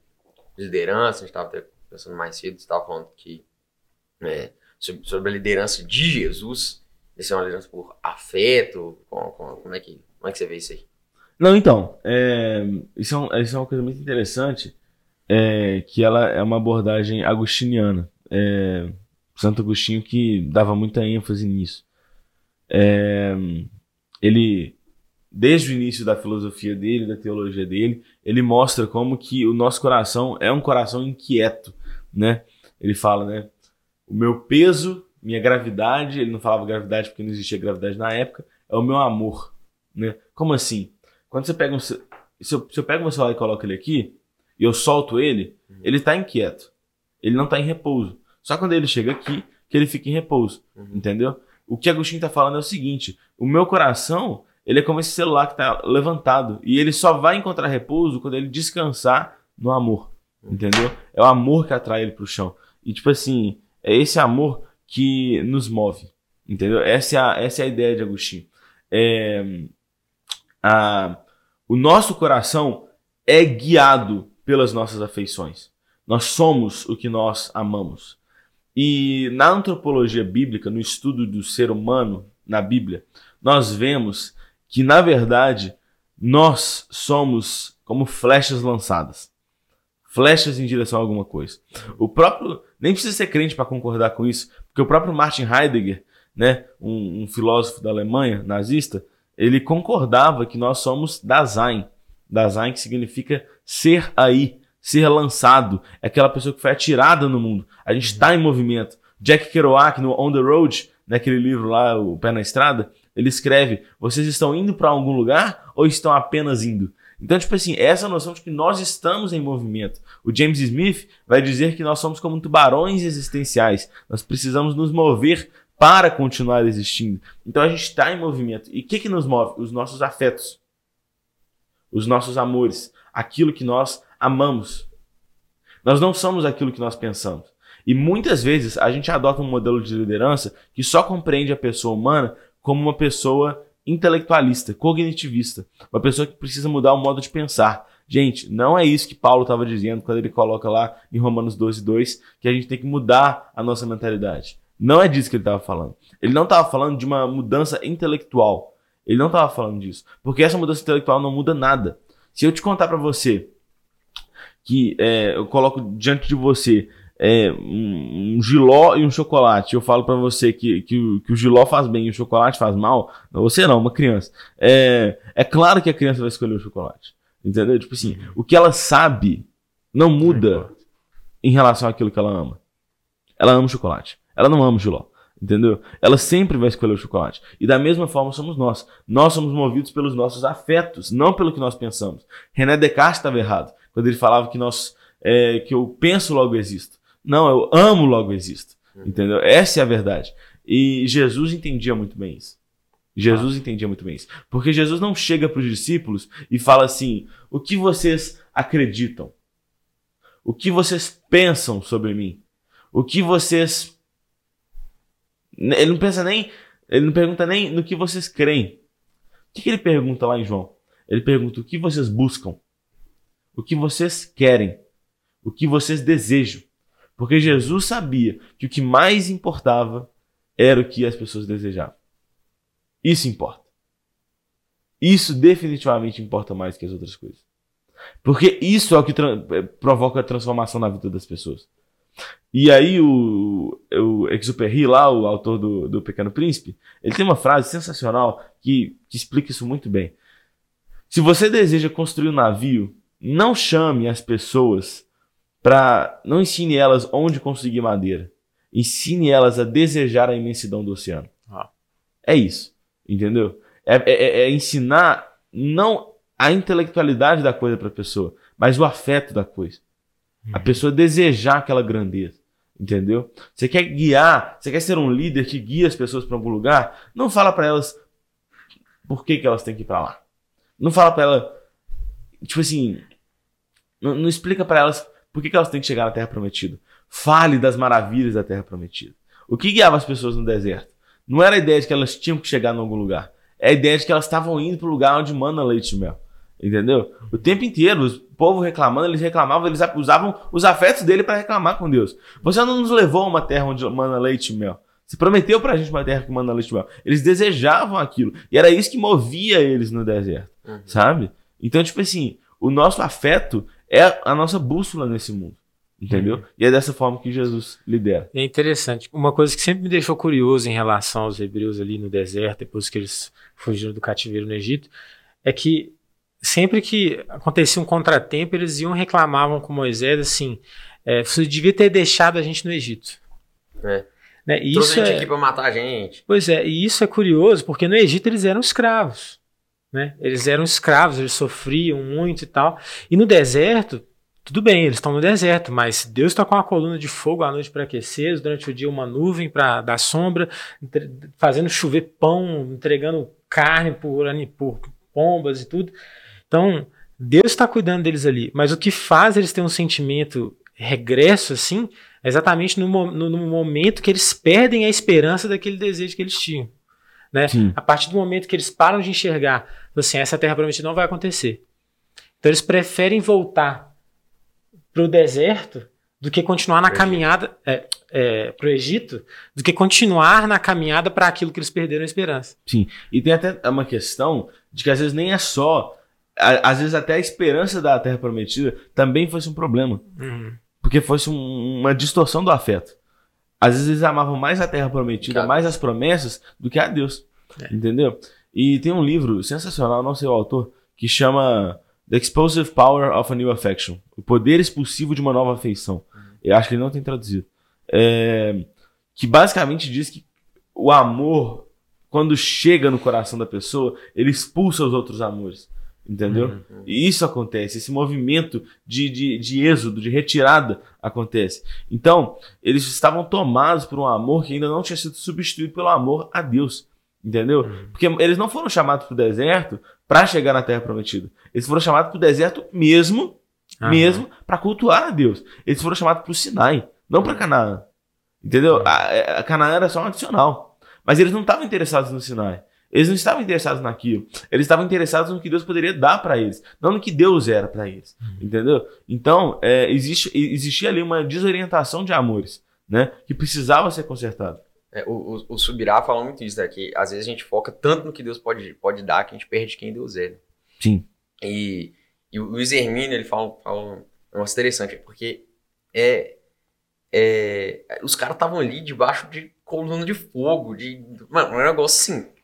liderança, a gente tava pensando mais cedo, você tava falando que é, sobre, sobre, a liderança de Jesus, isso é uma liderança por afeto, como, como, é, que, como é que você vê isso aí? Não, então, é, isso, é um, isso é uma coisa muito interessante, é, que ela é uma abordagem agostiniana. É, Santo Agostinho que dava muita ênfase nisso. É, ele, desde o início da filosofia dele, da teologia dele, ele mostra como que o nosso coração é um coração inquieto, né? Ele fala, né? O meu peso, minha gravidade, ele não falava gravidade porque não existia gravidade na época, é o meu amor, né? Como assim? Quando você pega um, se eu, se eu pego meu celular e coloco ele aqui, e eu solto ele, uhum. ele está inquieto. Ele não está em repouso. Só quando ele chega aqui que ele fica em repouso, uhum. entendeu? O que Agostinho está falando é o seguinte: o meu coração ele é como esse celular que está levantado e ele só vai encontrar repouso quando ele descansar no amor, entendeu? É o amor que atrai ele para o chão. E tipo assim, é esse amor que nos move, entendeu? Essa é a, essa é a ideia de Agostinho. É, a, o nosso coração é guiado pelas nossas afeições. Nós somos o que nós amamos. E na antropologia bíblica, no estudo do ser humano na Bíblia, nós vemos que, na verdade, nós somos como flechas lançadas. Flechas em direção a alguma coisa. O próprio. Nem precisa ser crente para concordar com isso, porque o próprio Martin Heidegger, né, um, um filósofo da Alemanha, nazista, ele concordava que nós somos Dasein. Dasein que significa ser aí, ser lançado, é aquela pessoa que foi atirada no mundo. A gente está em movimento. Jack Kerouac, no On the Road, naquele livro lá, O Pé na Estrada, ele escreve: vocês estão indo para algum lugar ou estão apenas indo? Então, tipo assim, essa noção de que nós estamos em movimento. O James Smith vai dizer que nós somos como tubarões existenciais. Nós precisamos nos mover para continuar existindo. Então a gente está em movimento. E o que, que nos move? Os nossos afetos, os nossos amores, aquilo que nós amamos. Nós não somos aquilo que nós pensamos. E muitas vezes a gente adota um modelo de liderança que só compreende a pessoa humana como uma pessoa intelectualista, cognitivista, uma pessoa que precisa mudar o modo de pensar. Gente, não é isso que Paulo estava dizendo quando ele coloca lá em Romanos 12, 2, que a gente tem que mudar a nossa mentalidade. Não é disso que ele estava falando. Ele não estava falando de uma mudança intelectual. Ele não estava falando disso. Porque essa mudança intelectual não muda nada. Se eu te contar para você que é, eu coloco diante de você é, um, um, giló e um chocolate, eu falo para você que, que, o, que o giló faz bem e o chocolate faz mal, você não, uma criança. É, é claro que a criança vai escolher o chocolate. Entendeu? Tipo assim, o que ela sabe não muda em relação àquilo que ela ama. Ela ama o chocolate. Ela não ama o giló. Entendeu? Ela sempre vai escolher o chocolate. E da mesma forma somos nós. Nós somos movidos pelos nossos afetos, não pelo que nós pensamos. René Descartes estava errado quando ele falava que nós é, que eu penso logo existo. Não, eu amo logo existo. Uhum. Entendeu? Essa é a verdade. E Jesus entendia muito bem isso. Jesus ah. entendia muito bem isso. Porque Jesus não chega para os discípulos e fala assim: o que vocês acreditam? O que vocês pensam sobre mim? O que vocês. Ele não pensa nem. Ele não pergunta nem no que vocês creem. O que, que ele pergunta lá em João? Ele pergunta o que vocês buscam, o que vocês querem, o que vocês desejam. Porque Jesus sabia que o que mais importava era o que as pessoas desejavam. Isso importa. Isso definitivamente importa mais que as outras coisas. Porque isso é o que é, provoca a transformação na vida das pessoas. E aí o, o lá, o autor do, do Pequeno Príncipe, ele tem uma frase sensacional que, que explica isso muito bem. Se você deseja construir um navio, não chame as pessoas para. Não ensine elas onde conseguir madeira. Ensine elas a desejar a imensidão do oceano. Ah. É isso. Entendeu? É, é, é, é ensinar não a intelectualidade da coisa para a pessoa, mas o afeto da coisa. A uhum. pessoa desejar aquela grandeza. Entendeu? Você quer guiar, você quer ser um líder que guia as pessoas para algum lugar, não fala para elas por que, que elas têm que ir para lá. Não fala para ela, tipo assim, não, não explica para elas por que, que elas têm que chegar na Terra Prometida. Fale das maravilhas da Terra Prometida. O que guiava as pessoas no deserto? Não era a ideia de que elas tinham que chegar em algum lugar. É a ideia de que elas estavam indo para o lugar onde manda leite e mel. Entendeu? O tempo inteiro, o povo reclamando, eles reclamavam, eles usavam os afetos dele para reclamar com Deus. Você não nos levou a uma terra onde manda leite e mel. Você prometeu pra gente uma terra que manda leite e mel. Eles desejavam aquilo. E era isso que movia eles no deserto. Uhum. Sabe? Então, tipo assim, o nosso afeto é a nossa bússola nesse mundo. Entendeu? E é dessa forma que Jesus lidera. É interessante. Uma coisa que sempre me deixou curioso em relação aos hebreus ali no deserto, depois que eles fugiram do cativeiro no Egito, é que sempre que acontecia um contratempo, eles iam reclamavam com Moisés assim: é, você devia ter deixado a gente no Egito. É. Né? E isso é... aqui para matar a gente. Pois é, e isso é curioso, porque no Egito eles eram escravos. Né? Eles eram escravos, eles sofriam muito e tal. E no deserto, tudo bem, eles estão no deserto, mas Deus está com uma coluna de fogo à noite para aquecer, durante o dia uma nuvem para dar sombra, fazendo chover pão, entregando carne por, por pombas e tudo. Então, Deus está cuidando deles ali. Mas o que faz eles terem um sentimento regresso assim é exatamente no, no, no momento que eles perdem a esperança daquele desejo que eles tinham. Né? A partir do momento que eles param de enxergar, assim, essa terra prometida não vai acontecer. Então eles preferem voltar para o deserto do que continuar na caminhada é, é, para o Egito, do que continuar na caminhada para aquilo que eles perderam a esperança. Sim, e tem até uma questão de que às vezes nem é só às vezes até a esperança da Terra Prometida também fosse um problema. Uhum. Porque fosse um, uma distorção do afeto. Às vezes eles amavam mais a Terra Prometida, claro. mais as promessas, do que a Deus. É. Entendeu? E tem um livro sensacional, não sei o autor, que chama The Explosive Power of a New Affection. O poder expulsivo de uma nova afeição. Eu acho que ele não tem traduzido. É, que basicamente diz que o amor, quando chega no coração da pessoa, ele expulsa os outros amores. Entendeu? Uhum. E isso acontece, esse movimento de, de, de êxodo, de retirada acontece. Então, eles estavam tomados por um amor que ainda não tinha sido substituído pelo amor a Deus. Entendeu? Uhum. Porque eles não foram chamados para o deserto para chegar na terra prometida. Eles foram chamados para o deserto mesmo, uhum. mesmo para cultuar a Deus. Eles foram chamados para o Sinai, não para Canaã. Entendeu? A, a Canaã era só um adicional. Mas eles não estavam interessados no Sinai. Eles não estavam interessados naquilo. Eles estavam interessados no que Deus poderia dar para eles, não no que Deus era para eles. Uhum. Entendeu? Então, é, existe, existia ali uma desorientação de amores, né? Que precisava ser consertada. É, o, o, o, Subirá fala muito isso, né? Que às vezes a gente foca tanto no que Deus pode, pode dar que a gente perde quem Deus é. Né? Sim. E, e o Luiz Hermínio, ele fala, fala um negócio interessante, porque é, é, os caras estavam ali debaixo de coluna de fogo, de. Mano, um negócio assim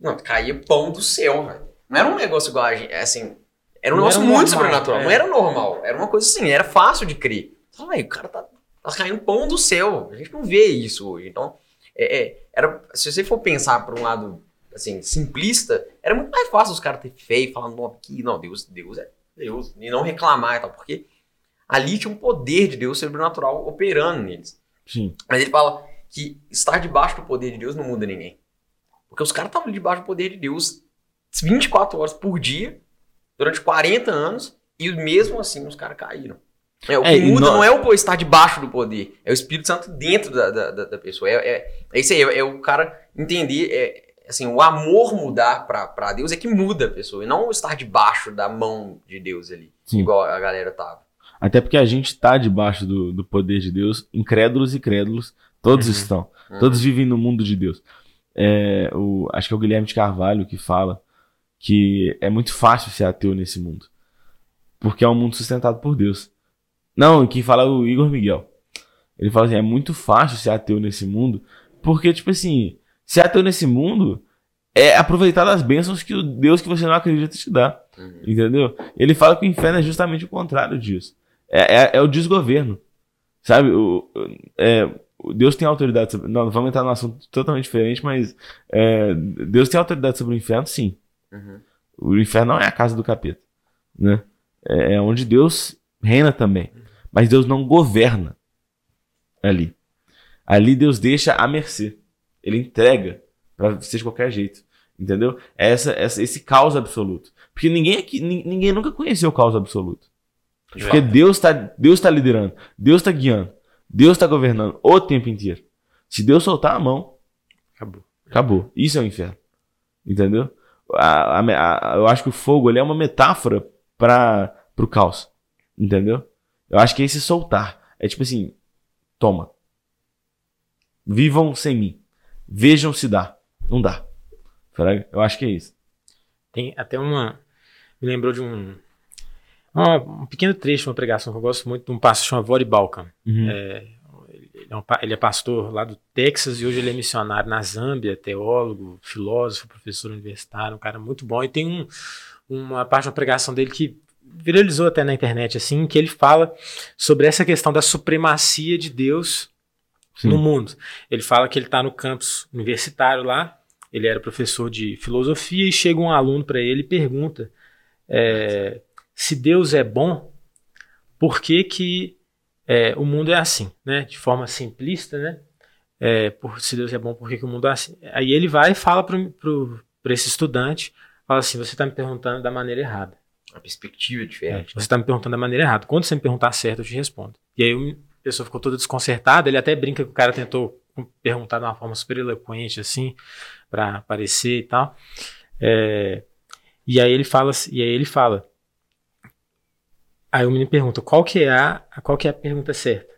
não, caía pão do céu, velho. Não era um negócio igual a gente, assim, Era um Não negócio era muito normal, sobrenatural. é. Não era normal. Era uma coisa assim, era fácil de crer. Então, velho, o cara tá, tá caindo pão do céu. A gente não vê isso hoje. Então, é, é, era, se você for pensar por um lado assim, simplista, era muito mais fácil os caras ter fé e falar, não, aqui, não, Deus, Deus é Deus, e não reclamar e tal, porque ali tinha um poder de Deus sobrenatural operando neles. Sim. Mas ele fala que estar debaixo do poder de Deus não muda ninguém. Porque os caras estavam debaixo do poder de Deus 24 horas por dia, durante 40 anos, e mesmo assim os caras caíram. É, o que É, muda nós- não é o estar debaixo do poder, é o Espírito Santo dentro da, da, da- pessoa. É, é, é isso aí, é, é o cara entender, é, assim, o amor mudar pra, pra Deus é que muda a pessoa, e não o estar debaixo da mão de Deus ali, Sim. igual a galera tava. Até porque a gente tá debaixo do, do poder de Deus, incrédulos e crédulos, todos Uhum. estão. Uhum. Todos vivem no mundo de Deus. É, o, acho que é o Guilherme de Carvalho que fala que é muito fácil ser ateu nesse mundo. Porque é um mundo sustentado por Deus. Não, quem fala é o Igor Miguel. Ele fala assim: é muito fácil ser ateu nesse mundo, porque, tipo assim, ser ateu nesse mundo é aproveitar das bênçãos que o Deus que você não acredita te dá. Uhum. Entendeu? Ele fala que o inferno é justamente o contrário disso. É, é, é o desgoverno. Sabe? O, é, Deus tem autoridade sobre. Não, vamos entrar num assunto totalmente diferente, mas é, Deus tem autoridade sobre o inferno, sim. Uhum. O inferno não é a casa do capeta. Né? É, é onde Deus reina também. Mas Deus não governa ali. Ali Deus deixa à mercê. Ele entrega para ser de qualquer jeito. Entendeu? É essa, essa, esse caos absoluto. Porque ninguém aqui, nin- ninguém nunca conheceu o caos absoluto. Porque Deus está Deus tá liderando, Deus está guiando, Deus está governando o tempo inteiro. Se Deus soltar a mão, Acabou. acabou. Isso é o inferno. Entendeu? A- a- a- eu acho que o fogo ele é uma metáfora para o caos. Entendeu? Eu acho que é esse soltar. É tipo assim: toma. Vivam sem mim. Vejam se dá. Não dá. Eu acho que é isso. Tem até uma. Me lembrou de um. Uma- um pequeno trecho de uma pregação que eu gosto muito de um pastor chamado Vori Balkan. Ele é, um ele é pastor lá do Texas e hoje ele é missionário na Zâmbia, teólogo, filósofo, professor universitário, um cara muito bom. E tem um, uma parte de uma pregação dele que viralizou até na internet, assim, que ele fala sobre essa questão da supremacia de Deus Sim. no mundo. Ele fala que ele está no campus universitário lá, ele era professor de filosofia e chega um aluno para ele e pergunta é, se Deus é bom, por que que é, o mundo é assim, né? De forma simplista, né? É, por, se Deus é bom, por que, que o mundo é assim? Aí ele vai e fala para esse estudante, fala assim, você está me perguntando da maneira errada. A perspectiva é É, diferente. você está me perguntando da maneira errada. Quando você me perguntar certo, eu te respondo. E aí a pessoa ficou toda desconcertada. Ele até brinca que o cara tentou perguntar de uma forma super eloquente, assim, para aparecer e tal. É, e aí ele fala, e aí ele fala. Aí o menino pergunta qual que é a, qual que é a pergunta certa.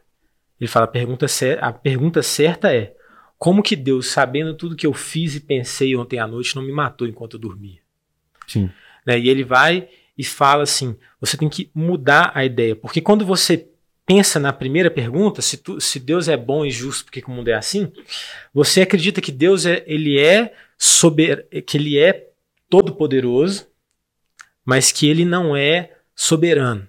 Ele fala a pergunta, cer- a pergunta certa é como que Deus, sabendo tudo que eu fiz e pensei ontem à noite, não me matou enquanto eu dormia Sim. né? E ele vai e fala assim: você tem que mudar a ideia, porque quando você pensa na primeira pergunta, se, tu- se Deus é bom e justo, porque que o mundo é assim, você acredita que Deus é, ele é sober, que ele é todo poderoso, mas que ele não é soberano.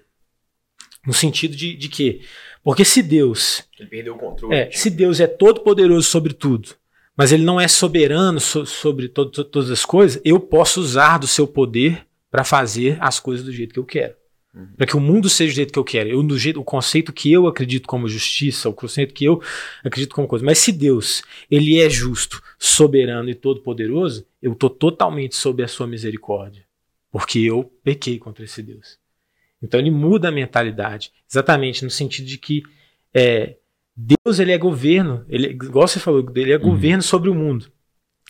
No sentido de, de quê? Porque se Deus Ele perdeu o controle. é, se Deus é todo poderoso sobre tudo, mas ele não é soberano so- sobre to- to- todas as coisas, eu posso usar do seu poder para fazer as coisas do jeito que eu quero. Uhum. Para que o mundo seja do jeito que eu quero. Eu, do jeito, o conceito que eu acredito como justiça, o conceito que eu acredito como coisa. Mas se Deus, ele é justo, soberano e todo poderoso, eu estou totalmente sob a sua misericórdia. Porque eu pequei contra esse Deus. Então ele muda a mentalidade. Exatamente no sentido de que é, Deus ele é governo, ele, igual você falou, ele é governo sobre o mundo.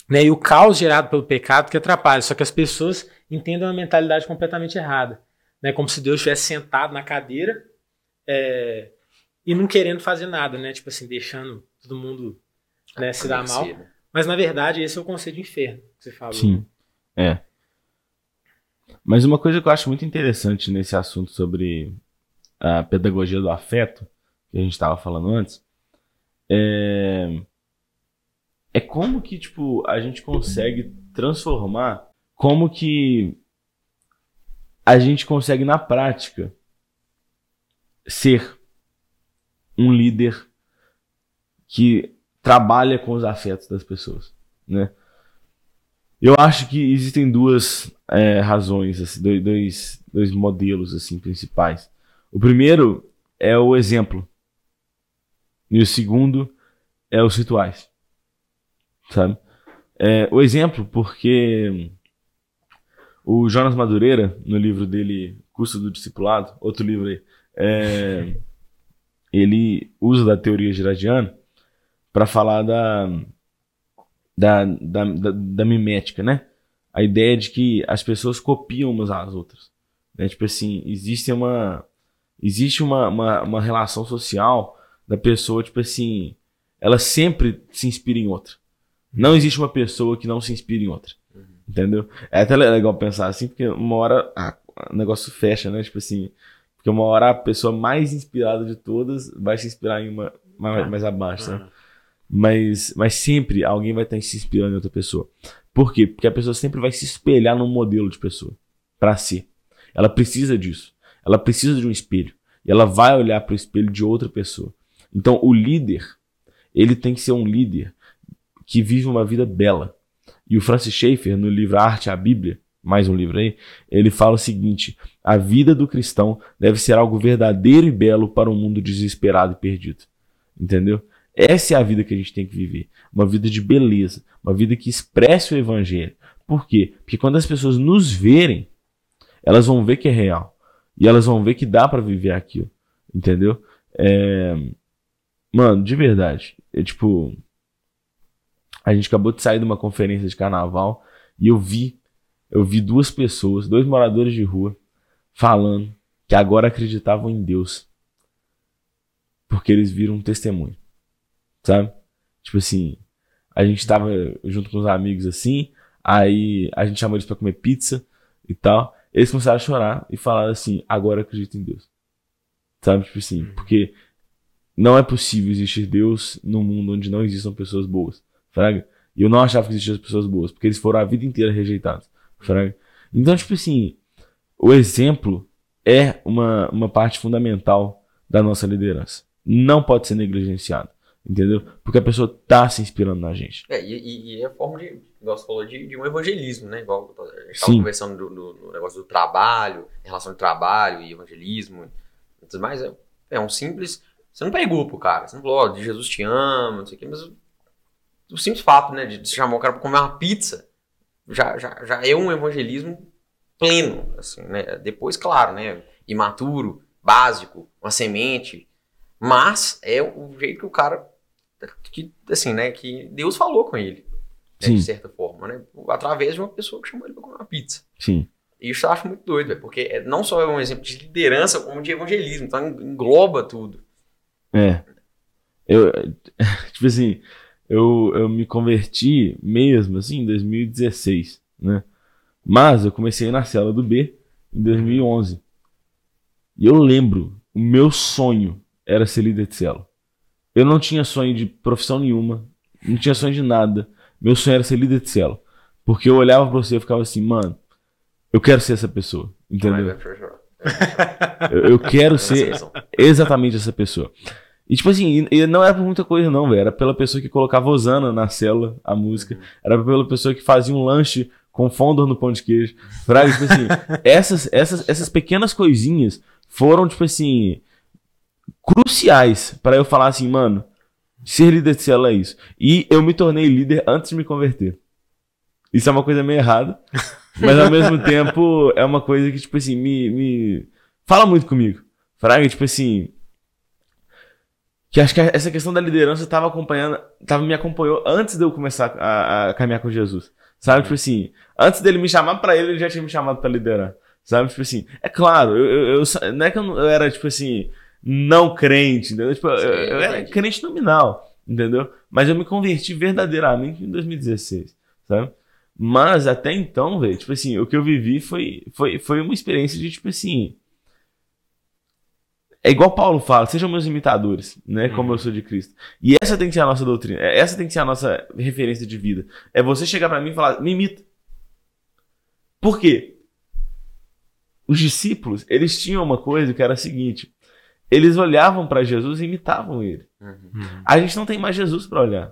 Né? E o caos gerado pelo pecado que atrapalha. Só que as pessoas entendem uma mentalidade completamente errada. Né? Como se Deus estivesse sentado na cadeira é, e não querendo fazer nada, né? Tipo assim, deixando todo mundo né, se dar mal. Né? Mas na verdade, esse é o conceito de inferno que você falou. Sim. É. Mas uma coisa que eu acho muito interessante nesse assunto sobre a pedagogia do afeto, que a gente estava falando antes, é... é como que, tipo, a gente consegue transformar, como que a gente consegue na prática ser um líder que trabalha com os afetos das pessoas, né? Eu acho que existem duas é, razões, assim, dois, dois modelos assim principais. O primeiro é o exemplo e o segundo é os rituais, sabe? É, o exemplo porque o Jonas Madureira no livro dele Custo do Discipulado, outro livro aí, é, ele usa da teoria girardiana para falar da, da, da, da, da, mimética, né? A ideia de que as pessoas copiam umas às outras. Né? Tipo assim, existe uma, existe uma, uma, uma relação social da pessoa, tipo assim, ela sempre se inspira em outra. Não existe uma pessoa que não se inspire em outra. Uhum. Entendeu? É até legal pensar assim, porque uma hora ah, o negócio fecha, né? Tipo assim, porque uma hora a pessoa mais inspirada de todas vai se inspirar em uma mais, mais abaixo, né? Mas, mas sempre alguém vai estar se inspirando em outra pessoa. Por quê? Porque a pessoa sempre vai se espelhar num modelo de pessoa para si. Ela precisa disso. Ela precisa de um espelho. E ela vai olhar para o espelho de outra pessoa. Então, o líder, ele tem que ser um líder que vive uma vida bela. E o Francis Schaeffer, no livro Arte a Bíblia, mais um livro aí, ele fala o seguinte: a vida do cristão deve ser algo verdadeiro e belo para um mundo desesperado e perdido. Entendeu? Essa é a vida que a gente tem que viver. Uma vida de beleza. Uma vida que expresse o evangelho. Por quê? Porque quando as pessoas nos verem, elas vão ver que é real. E elas vão ver que dá para viver aquilo. Entendeu? É... Mano, de verdade. É tipo. A gente acabou de sair de uma conferência de carnaval e eu vi, eu vi duas pessoas, dois moradores de rua, falando que agora acreditavam em Deus. Porque eles viram um testemunho. Sabe? Tipo assim, a gente tava junto com os amigos assim, aí a gente chamou eles pra comer pizza e tal. Eles começaram a chorar e falaram assim: agora acredito em Deus. Sabe? Tipo assim, uhum. porque não é possível existir Deus num mundo onde não existam pessoas boas. Fraga? E eu não achava que existiam pessoas boas, porque eles foram a vida inteira rejeitados. Fraga? Então, tipo assim, o exemplo é uma, uma parte fundamental da nossa liderança. Não pode ser negligenciado. Entendeu? Porque a pessoa tá se inspirando na gente. É, e, e é a forma de, igual você falou, de, de um evangelismo, né? Igual a gente estava conversando do, do, do, negócio do trabalho, em relação ao trabalho e evangelismo e tudo mais. É, é um simples. Você não pregou pro cara, você não falou, ó, de Jesus te ama, não sei o quê, mas o simples fato, né, de, de chamar o cara pra comer uma pizza já, já, já é um evangelismo pleno, assim, né? Depois, claro, né? Imaturo, básico, uma semente. Mas é o jeito que o cara que, assim, né, que Deus falou com ele, né, de certa forma, né, através de uma pessoa que chamou ele para comer uma pizza. Sim. E isso eu acho muito doido, véio, porque é, não só é um exemplo de liderança, como de evangelismo, então engloba tudo. É. Eu, tipo assim, eu, eu me converti mesmo, assim, em 2016, né? Mas eu comecei na cela do B em 2011. E eu lembro, o meu sonho era ser líder de cela. Eu não tinha sonho de profissão nenhuma, não tinha sonho de nada. Meu sonho era ser líder de célula. Porque eu olhava pra você e ficava assim, mano, eu quero ser essa pessoa. Entendeu? eu, eu quero ser exatamente essa pessoa. E tipo assim, e não era por muita coisa não, velho. Era pela pessoa que colocava Osana na célula, a música. Uhum. Era pela pessoa que fazia um lanche com fondor no pão de queijo. Fraga, tipo assim, essas, essas, essas pequenas coisinhas foram, tipo assim, cruciais para eu falar assim, mano, ser líder de célula é isso. E eu me tornei líder antes de me converter. Isso é uma coisa meio errada, mas ao mesmo tempo é uma coisa que, tipo assim, me, me fala muito comigo. Fraga, tipo assim. Que acho que essa questão da liderança tava acompanhando, tava, me acompanhou antes de eu começar a, a caminhar com Jesus. Sabe, tipo assim, antes dele me chamar para ele, ele já tinha me chamado para liderar. Sabe, tipo assim, é claro, eu, eu, eu, não é que eu, eu era, tipo assim, não crente, entendeu? Tipo, Sim, eu, eu era crente nominal, entendeu? Mas eu me converti verdadeiramente em 2016, sabe? Mas até então, velho, tipo assim, o que eu vivi foi, foi, foi uma experiência de, tipo assim. É igual Paulo fala, sejam meus imitadores, né? Como eu uhum. sou de Cristo. E essa tem que ser a nossa doutrina. É, essa tem que ser a nossa referência de vida. É você chegar para mim e falar, me imita. Por quê? os discípulos, eles tinham uma coisa que era a seguinte: eles olhavam para Jesus e imitavam ele. Uhum. A gente não tem mais Jesus para olhar.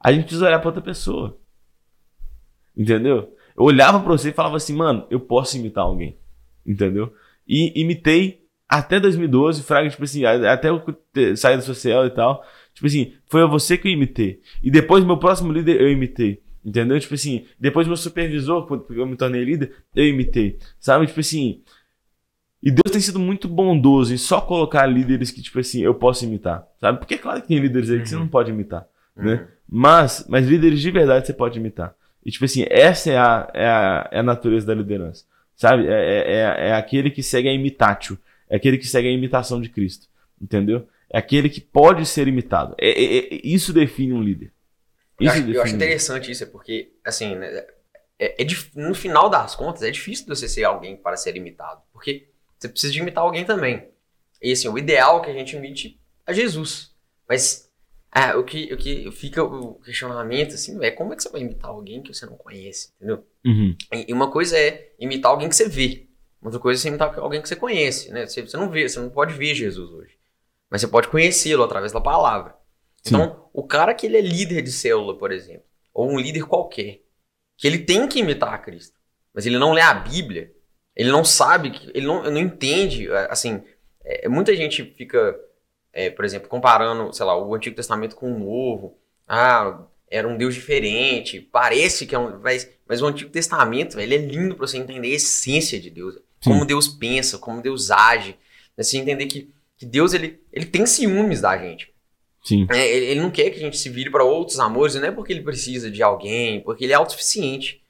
A gente precisa olhar para outra pessoa. Entendeu? Eu olhava para você e falava assim, mano, eu posso imitar alguém. Entendeu? E imitei até 2012, Fraga, tipo assim, até eu sair da social e tal. Tipo assim, foi você que eu imitei. E depois, meu próximo líder, eu imitei. Entendeu? Tipo assim, depois meu supervisor, porque eu me tornei líder, eu imitei. Sabe? Tipo assim. E Deus tem sido muito bondoso em só colocar líderes que, tipo assim, eu posso imitar. Sabe? Porque é claro que tem líderes aí que você não pode imitar. Né? Mas, mas líderes de verdade você pode imitar. E, tipo assim, essa é a, é a, é a natureza da liderança. Sabe? É, é, é, é aquele que segue a imitatio. É aquele que segue a imitação de Cristo. Entendeu? É aquele que pode ser imitado. É, é, é isso define um líder. Eu Isso acho, eu acho um interessante isso, é porque, assim, né, é, é no final das contas, é difícil você ser alguém para ser imitado. Porque você precisa de imitar alguém também. E, assim, o ideal é que a gente imite a Jesus. Mas ah, o, que, o que fica o questionamento, assim, é como é que você vai imitar alguém que você não conhece, entendeu? Uhum. E uma coisa é imitar alguém que você vê. Outra coisa é imitar alguém que você conhece, né? Você, você não vê, você não pode ver Jesus hoje. Mas você pode conhecê-lo através da palavra. Sim. Então, o cara que ele é líder de célula, por exemplo, ou um líder qualquer, que ele tem que imitar a Cristo, mas ele não lê a Bíblia, ele não sabe, que- ele não, não entende, é, assim, é, muita gente fica, é, por exemplo, comparando, sei lá, o Antigo Testamento com o Novo, ah, era um Deus diferente, parece que é um, mas, mas o Antigo Testamento, velho, ele é lindo pra você entender a essência de Deus, como Deus pensa, como Deus age, você entender que, que Deus, ele, ele tem ciúmes da gente, Sim. é, ele, ele não quer que a gente se vire para outros amores, não é porque ele precisa de alguém, porque ele é autossuficiente,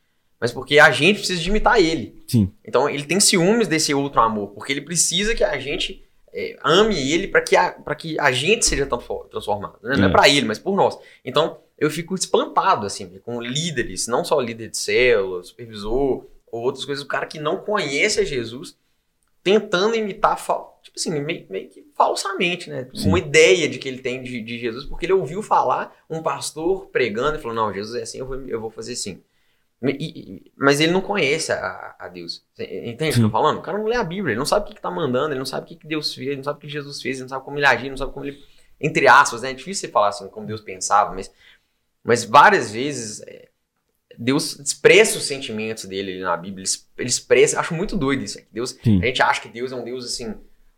mas porque a gente precisa de imitar ele. Sim. Então ele tem ciúmes desse outro amor, porque ele precisa que a gente é, ame ele para que, a- que a gente seja transfor- transformado. né? Não é É. para ele, mas por nós. Então eu fico espantado assim com líderes, não só líder de célula, supervisor ou outras coisas, o cara que não conhece a Jesus tentando imitar, tipo assim, meio, meio que falsamente, né? Sim. Uma ideia de que ele tem de, de Jesus, porque ele ouviu falar um pastor pregando e falou: Não, Jesus é assim, eu vou, eu vou fazer assim. E- mas ele não conhece a, a Deus. Entende o que eu tô falando? O cara não lê a Bíblia, ele não sabe o que, que tá mandando, ele não sabe o que, que Deus fez, ele não sabe o que Jesus fez, ele não sabe como ele agiu, ele não sabe como ele. Entre aspas, né? É difícil você falar assim, como Deus pensava, mas, mas várias vezes é, Deus expressa os sentimentos dele ali na Bíblia, ele es- ele expressa. Acho muito doido isso. que Deus, Sim. a gente acha que Deus é um Deus assim,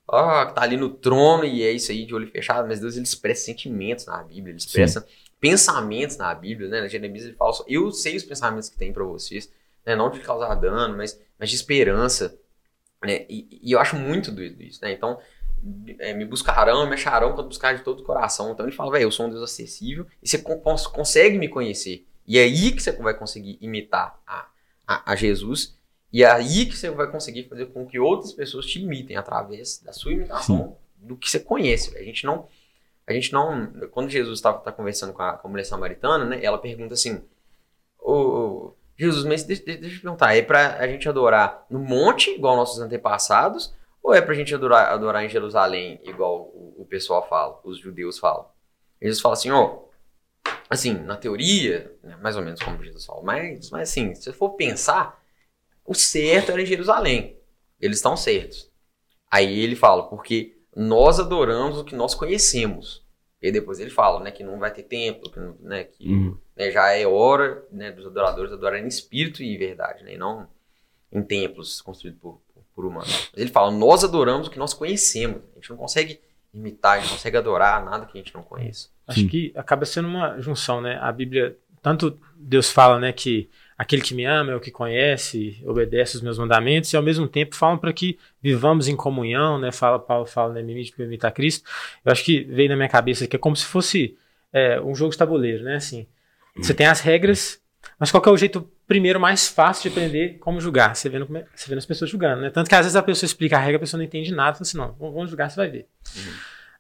ó, que tá ali no trono e é isso aí de olho fechado, mas Deus ele expressa sentimentos na Bíblia, ele expressa pensamentos na Bíblia, né? Na Jeremias ele fala só, eu sei os pensamentos que tem pra vocês, né? Não de causar dano, mas, mas de esperança, né? E, e eu acho muito doido isso, né? Então, é, me buscarão, me acharão quando buscar de todo o coração. Então ele fala, velho, eu sou um Deus acessível e você con- cons- consegue me conhecer. E é aí que você vai conseguir imitar a, a, a Jesus e é aí que você vai conseguir fazer com que outras pessoas te imitem através da sua imitação do que você conhece. velho. A gente não. A gente não. Quando Jesus estava conversando com a, com a mulher samaritana, né? Ela pergunta assim: Ô Jesus, mas deixa, deixa eu te perguntar, é pra a gente adorar no monte, igual nossos antepassados, ou é pra gente adorar, adorar em Jerusalém, igual o, o pessoal fala, os judeus falam? Jesus fala assim, ó, assim, na teoria, né, mais ou menos como Jesus fala, mas, mas assim, se você for pensar, o certo era em Jerusalém. Eles estão certos. Aí ele fala, porque nós adoramos o que nós conhecemos. E depois ele fala, né, que não vai ter templo, que, não- né, que Uhum. né, já é hora né, dos adoradores adorarem em espírito e em verdade, né, e não em templos construídos por, por, por humanos. Mas ele fala, nós adoramos o que nós conhecemos. A gente não consegue imitar, a gente não consegue adorar nada que a gente não conheça. Acho Sim. que acaba sendo uma junção, né? A Bíblia, tanto Deus fala, né, que aquele que me ama é o que conhece, obedece os meus mandamentos, e ao mesmo tempo falam para que vivamos em comunhão, né? Fala, Paulo fala, né, me imitar Cristo. Eu acho que veio na minha cabeça que é como se fosse é, um jogo de tabuleiro, né? Assim, você tem as regras, mas qual é o jeito primeiro mais fácil de aprender como julgar? Você vendo, você vendo as pessoas julgando, né? Tanto que às vezes a pessoa explica a regra, a pessoa não entende nada, fala assim, não, vamos julgar, você vai ver.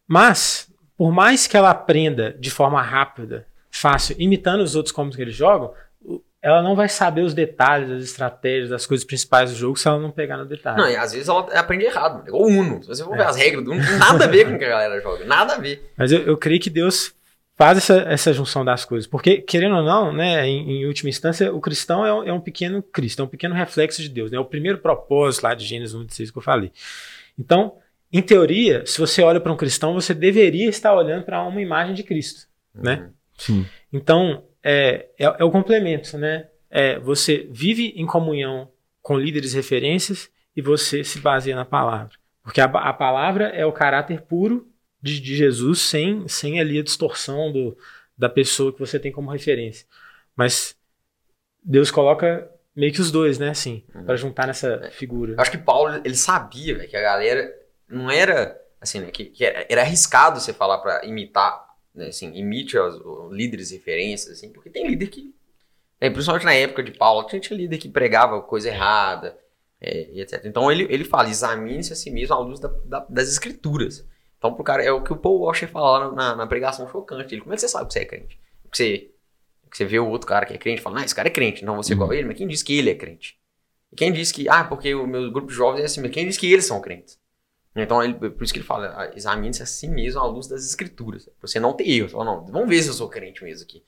Mas, por mais que ela aprenda de forma rápida, fácil, imitando os outros como que eles jogam, ela não vai saber os detalhes, as estratégias, as coisas principais do jogo se ela não pegar no detalhe. Não, e às vezes ela aprende errado, igual o Uno. Se você for ver É. as regras do Uno, nada a ver com o que a galera joga, nada a ver. Mas eu, eu creio que Deus faz essa, essa junção das coisas. Porque, querendo ou não, né, em, em última instância, o cristão é um, é um, pequeno Cristo, é um pequeno reflexo de Deus. É né? o primeiro propósito lá de Gênesis 1,6 que eu falei. Então, em teoria, se você olha para um cristão, você deveria estar olhando para uma imagem de Cristo. Né? Uhum. Sim. Então, é, é, é, o complemento. Né? É, você vive em comunhão com líderes referências e você se baseia na palavra. Porque a, a palavra é o caráter puro de, de, Jesus sem, sem ali a distorção do, da pessoa que você tem como referência. Mas Deus coloca meio que os dois, né, assim, uhum. para juntar nessa é. figura. Eu acho que Paulo, ele sabia véio, que a galera não era, assim, né, que, que era, era, arriscado você falar para imitar, né, assim, imite os, líderes referências, assim, porque tem líder que, é, principalmente na época de Paulo, tinha, tinha líder que pregava coisa errada, é, e etc. Então ele, ele fala, examine-se a si mesmo à luz da, da, das escrituras. Então, pro cara, é o que o Paul Washer fala na, na, pregação chocante. Ele, como é que você sabe que você é crente? Porque você, você vê o outro cara que é crente e fala, esse cara é crente, não você uhum. igual a ele, mas quem diz que ele é crente? Quem diz que, ah, porque o meu grupo de jovens é assim mesmo, quem diz que eles são crentes? Então, ele, por isso que ele fala, examine-se a si mesmo à luz das escrituras. Pra você não ter erros. Fala, não, vamos ver se eu sou crente mesmo aqui.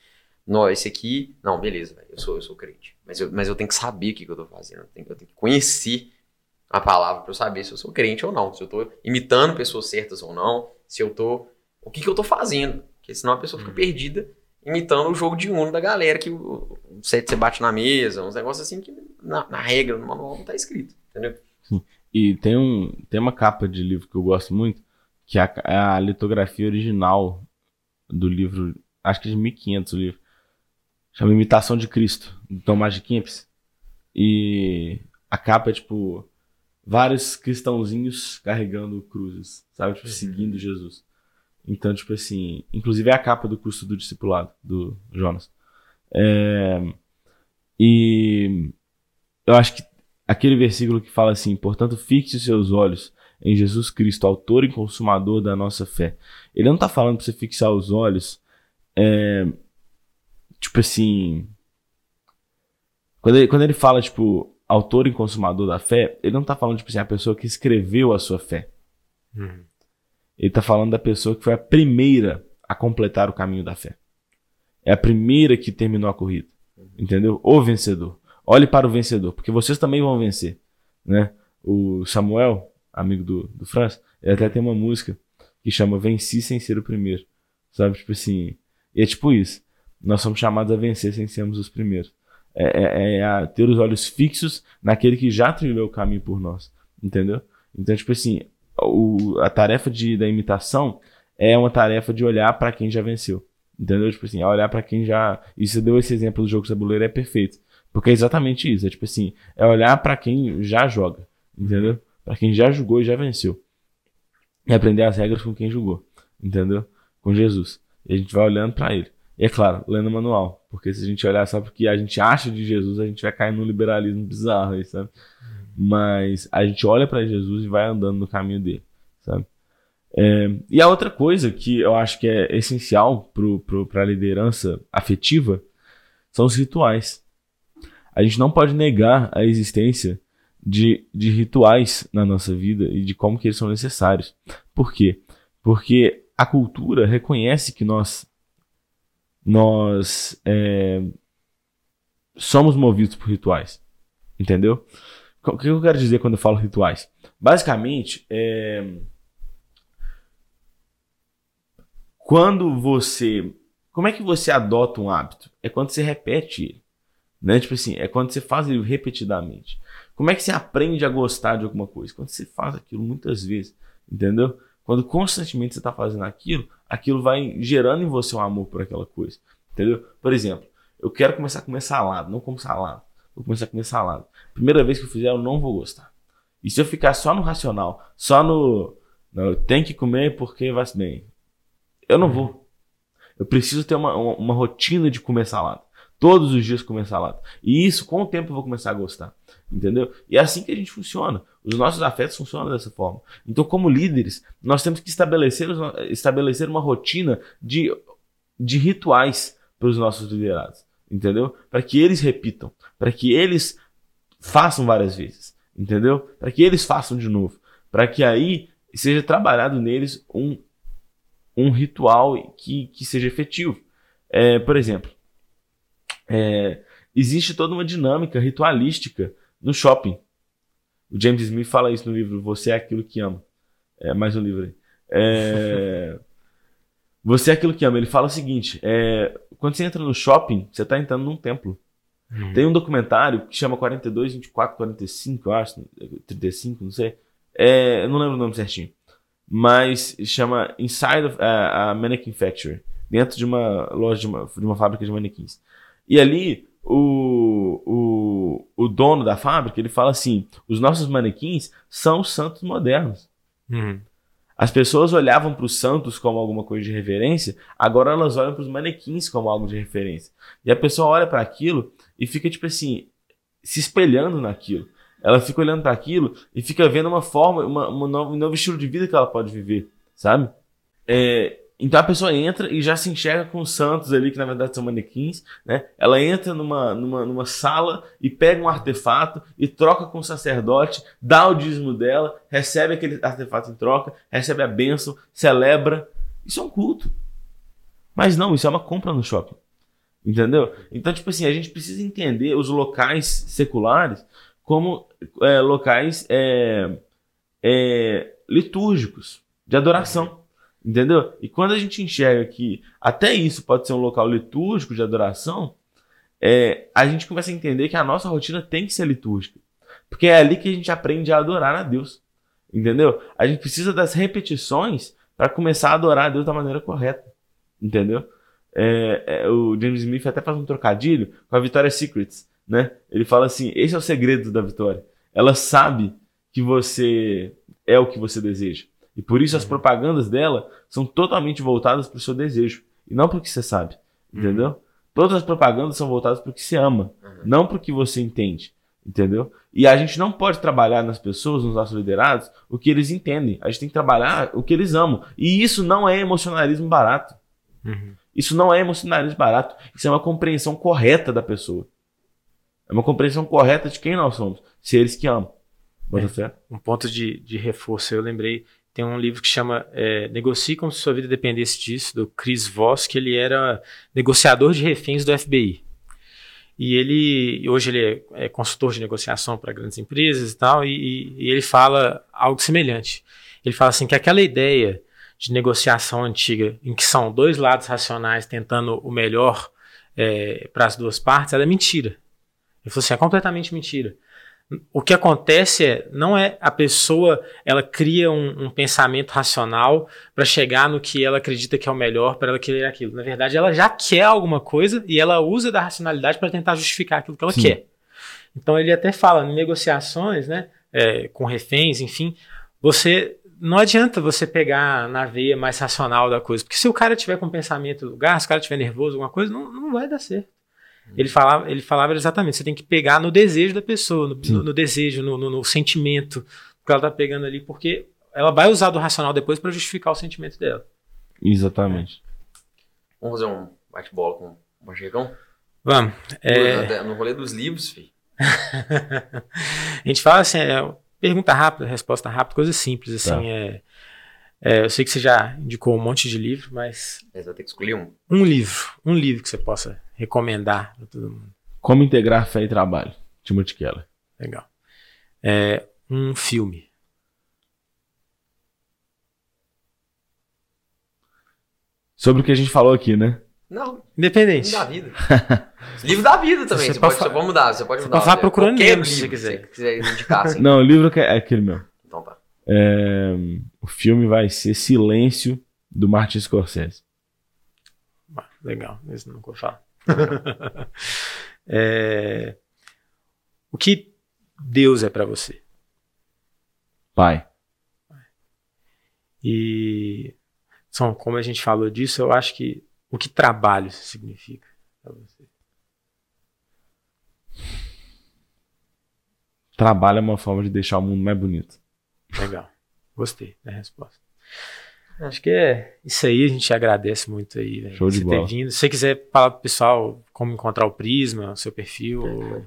Não, esse aqui, não, beleza, eu sou, eu sou crente. Mas eu, mas eu tenho que saber o que, que eu tô fazendo. Eu tenho, eu tenho que conhecer a palavra para eu saber se eu sou crente ou não, se eu estou imitando pessoas certas ou não, se eu tô o que, que eu estou fazendo, porque senão a pessoa fica uhum. perdida imitando o jogo de uno da galera que você bate na mesa, uns negócios assim que na, na regra, no manual não está escrito, entendeu? Sim. E tem um tem uma capa de livro que eu gosto muito, que é a, é a litografia original do livro, acho que é de 1500 o livro. Chama Imitação de Cristo, do Tomás de Kempis. E a capa é tipo vários cristãozinhos carregando cruzes, sabe? Tipo, uhum. seguindo Jesus. Então, tipo assim, inclusive é a capa do curso do discipulado, do Jonas. É, e eu acho que aquele versículo que fala assim: portanto, fixe os seus olhos em Jesus Cristo, autor e consumador da nossa fé. Ele não tá falando pra você fixar os olhos, é, tipo assim. Quando ele, quando ele fala, tipo, autor e consumador da fé, ele não está falando, tipo assim, a pessoa que escreveu a sua fé. Uhum. Ele está falando da pessoa que foi a primeira a completar o caminho da fé. É a primeira que terminou a corrida. Entendeu? O vencedor. Olhe para o vencedor, porque vocês também vão vencer. Né? O Samuel, amigo do, do Franz, ele até tem uma música que chama Venci sem ser o primeiro. Sabe? Tipo assim. E é tipo isso. Nós somos chamados a vencer sem sermos os primeiros. É, é, é ter os olhos fixos naquele que já trilhou o caminho por nós. Entendeu? Então, tipo assim, o, a tarefa de, da imitação é uma tarefa de olhar para quem já venceu. Entendeu? Tipo assim, olhar para quem já. E você deu esse exemplo do jogo de tabuleiro, é perfeito. Porque é exatamente isso. É tipo assim, é olhar para quem já joga. Entendeu? Para quem já jogou e já venceu. E aprender as regras com quem jogou. Entendeu? Com Jesus. E a gente vai olhando para ele. E é claro, lendo o manual. Porque se a gente olhar só porque a gente acha de Jesus, a gente vai cair num liberalismo bizarro aí, sabe? Mas a gente olha para Jesus e vai andando no caminho dele, sabe? É, e a outra coisa que eu acho que é essencial para a liderança afetiva são os rituais. A gente não pode negar a existência de, de rituais na nossa vida e de como que eles são necessários. Por quê? Porque a cultura reconhece que nós nós é, somos movidos por rituais. Entendeu? O que eu quero dizer quando eu falo rituais? Basicamente, é, quando você. Como é que você adota um hábito? É quando você repete ele. Né? Tipo assim, é quando você faz ele repetidamente. Como é que você aprende a gostar de alguma coisa? Quando você faz aquilo muitas vezes. Entendeu? Quando constantemente você está fazendo aquilo, aquilo vai gerando em você um amor por aquela coisa. Entendeu? Por exemplo, eu quero começar a comer salada, não como salada. Vou começar a comer salada. Primeira vez que eu fizer, eu não vou gostar. E se eu ficar só no racional, só no. Não, tenho que comer porque vai bem. Eu não vou. Eu preciso ter uma, uma, uma rotina de comer salada. Todos os dias comer salada. E isso, com o tempo, eu vou começar a gostar. Entendeu? E é assim que a gente funciona. Os nossos afetos funcionam dessa forma. Então, como líderes, nós temos que estabelecer, estabelecer uma rotina de, de rituais para os nossos liderados. Entendeu? Para que eles repitam. Para que eles façam várias vezes. Entendeu? Para que eles façam de novo. Para que aí seja trabalhado neles um, um ritual que, que seja efetivo. É, por exemplo, é, existe toda uma dinâmica ritualística no shopping. O James Smith fala isso no livro Você é Aquilo que Ama. É mais um livro aí. É, você é Aquilo que Ama. Ele fala o seguinte: é, quando você entra no shopping, você está entrando num templo. Uhum. Tem um documentário que chama 42, 24, 45, eu acho, 35, não sei. É, eu não lembro o nome certinho. Mas chama Inside of a, a Mannequin Factory. Dentro de uma loja, de uma, de uma fábrica de manequins. E ali, o, o, o dono da fábrica, ele fala assim, os nossos manequins são os santos modernos. Uhum. As pessoas olhavam para os santos como alguma coisa de reverência, agora elas olham para os manequins como algo de referência. E a pessoa olha para aquilo e fica, tipo assim, se espelhando naquilo. Ela fica olhando para aquilo e fica vendo uma forma, uma, uma nova, um novo estilo de vida que ela pode viver, sabe? É, então a pessoa entra e já se enxerga com os santos ali, que na verdade são manequins, né? Ela entra numa, numa, numa sala e pega um artefato e troca com o sacerdote, dá o dízimo dela, recebe aquele artefato em troca, recebe a bênção, celebra. Isso é um culto. Mas não, isso é uma compra no shopping. Entendeu? Então, tipo assim, a gente precisa entender os locais seculares como é, locais é, é, litúrgicos, de adoração. Entendeu? E quando a gente enxerga que até isso pode ser um local litúrgico de adoração, é, a gente começa a entender que a nossa rotina tem que ser litúrgica. Porque é ali que a gente aprende a adorar a Deus. Entendeu? A gente precisa das repetições para começar a adorar a Deus da maneira correta. Entendeu? É, é, o James Smith até faz um trocadilho com a Victoria's Secrets. Né? Ele fala assim: esse é o segredo da vitória. Ela sabe que você é o que você deseja. E por isso as uhum. propagandas dela são totalmente voltadas para o seu desejo e não para o que você sabe. Entendeu? Uhum. Todas as propagandas são voltadas para o que você ama, uhum. não para o que você entende. Entendeu? E a gente não pode trabalhar nas pessoas, nos nossos liderados, o que eles entendem. A gente tem que trabalhar o que eles amam. E isso não é emocionalismo barato. Uhum. Isso não é emocionalismo barato. Isso é uma compreensão correta da pessoa. É uma compreensão correta de quem nós somos. Seres que amam. É, um ponto de, de reforço. Eu lembrei tem um livro que chama é, Negocie como se sua vida dependesse disso, do Chris Voss, que ele era negociador de reféns do FBI. E ele, hoje ele é, é consultor de negociação para grandes empresas e tal, e, e, ele fala algo semelhante. Ele fala assim que aquela ideia de negociação antiga, em que são dois lados racionais tentando o melhor é, para as duas partes, ela é mentira. Ele falou assim, é completamente mentira o que acontece é, não é a pessoa, ela cria um, um pensamento racional para chegar no que ela acredita que é o melhor para ela querer aquilo. Na verdade, ela já quer alguma coisa e ela usa da racionalidade para tentar justificar aquilo que ela Sim. quer. Então ele até fala em negociações, né, é, com reféns, enfim, você não adianta você pegar na veia mais racional da coisa, porque se o cara tiver com pensamento no lugar, se o cara tiver nervoso, alguma coisa, não, não vai dar certo. Ele falava, ele falava exatamente, você tem que pegar no desejo da pessoa, no, no, no desejo, no, no, sentimento que ela tá pegando ali, porque ela vai usar do racional depois para justificar o sentimento dela. Exatamente. Vamos fazer um bate-bola com o Manchegão? Vamos. É... No rolê dos livros, filho. a gente fala assim, é, pergunta rápida, resposta rápida, coisa simples, assim, tá. é é, eu sei que você já indicou um monte de livro, mas. Mas vai ter que escolher um. Um livro. Um livro que você possa recomendar para todo mundo. Como integrar fé e trabalho. Timothy Keller. Legal. É, um filme. Sobre o que a gente falou aqui, né? Não. Independente. Livro da vida. livro da vida também. Você, você pode, pode, pode mudar. Você pode mudar. Você pode procurando livro, se você quiser. Se quiser indicar, assim. Não, o livro é aquele meu. É, o filme vai ser Silêncio, do Martin Scorsese. Legal, isso não vou falar. é, o que Deus é para você? Pai. E são, como a gente falou disso, eu acho que o que trabalho significa para você? Trabalho é uma forma de deixar o mundo mais bonito. Legal. Gostei da resposta. Acho que é isso aí, a gente agradece muito aí, véio, Show de você bola. ter vindo. Se você quiser falar pro pessoal como encontrar o Prisma, o seu perfil.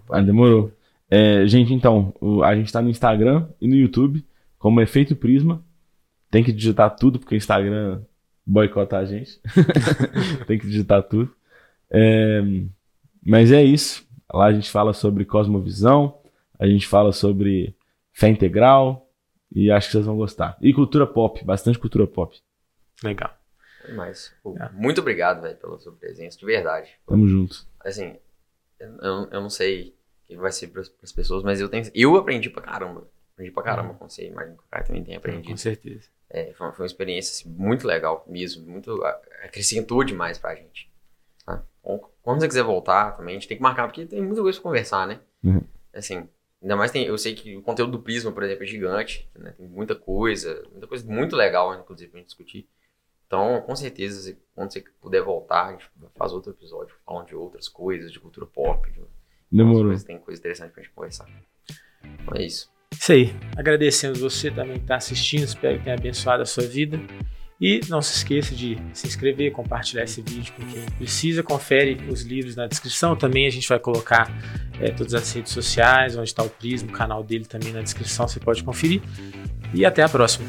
Ah, demorou. É, gente, então, o, a gente tá no Instagram e no YouTube como Efeito Prisma. Tem que digitar tudo, porque o Instagram boicotar a gente. tem que digitar tudo. É, mas é isso. Lá a gente fala sobre cosmovisão, a gente fala sobre fé integral e acho que vocês vão gostar. E cultura pop, bastante cultura pop. Legal. Demais. Pô, é. Muito obrigado, velho, pela sua presença, de verdade. Tamo junto. Assim, eu, eu não sei o que vai ser para as pessoas, mas eu tenho, eu aprendi pra caramba. Aprendi pra caramba com você, imagino que o cara também tem aprendido. Com certeza. É, foi, uma, foi uma experiência assim, muito legal mesmo, muito acrescentou demais pra gente. Tá? Quando você quiser voltar também, a gente tem que marcar, porque tem muita coisa pra conversar, né? Uhum. Assim, ainda mais tem, eu sei que o conteúdo do Prisma, por exemplo, é gigante, né? Tem muita coisa, muita coisa muito legal, inclusive, pra gente discutir. Então, com certeza, quando você puder voltar, a gente faz outro episódio falando de outras coisas, de cultura pop. De Demorou. Coisas, tem coisa interessante pra gente conversar. Então é isso. Isso aí. Agradecendo você também que está assistindo. Espero que tenha abençoado a sua vida. E não se esqueça de se inscrever, compartilhar esse vídeo com quem precisa. Confere os livros na descrição. Também a gente vai colocar é, todas as redes sociais, onde está o Prisma, o canal dele também na descrição. Você pode conferir. E até a próxima.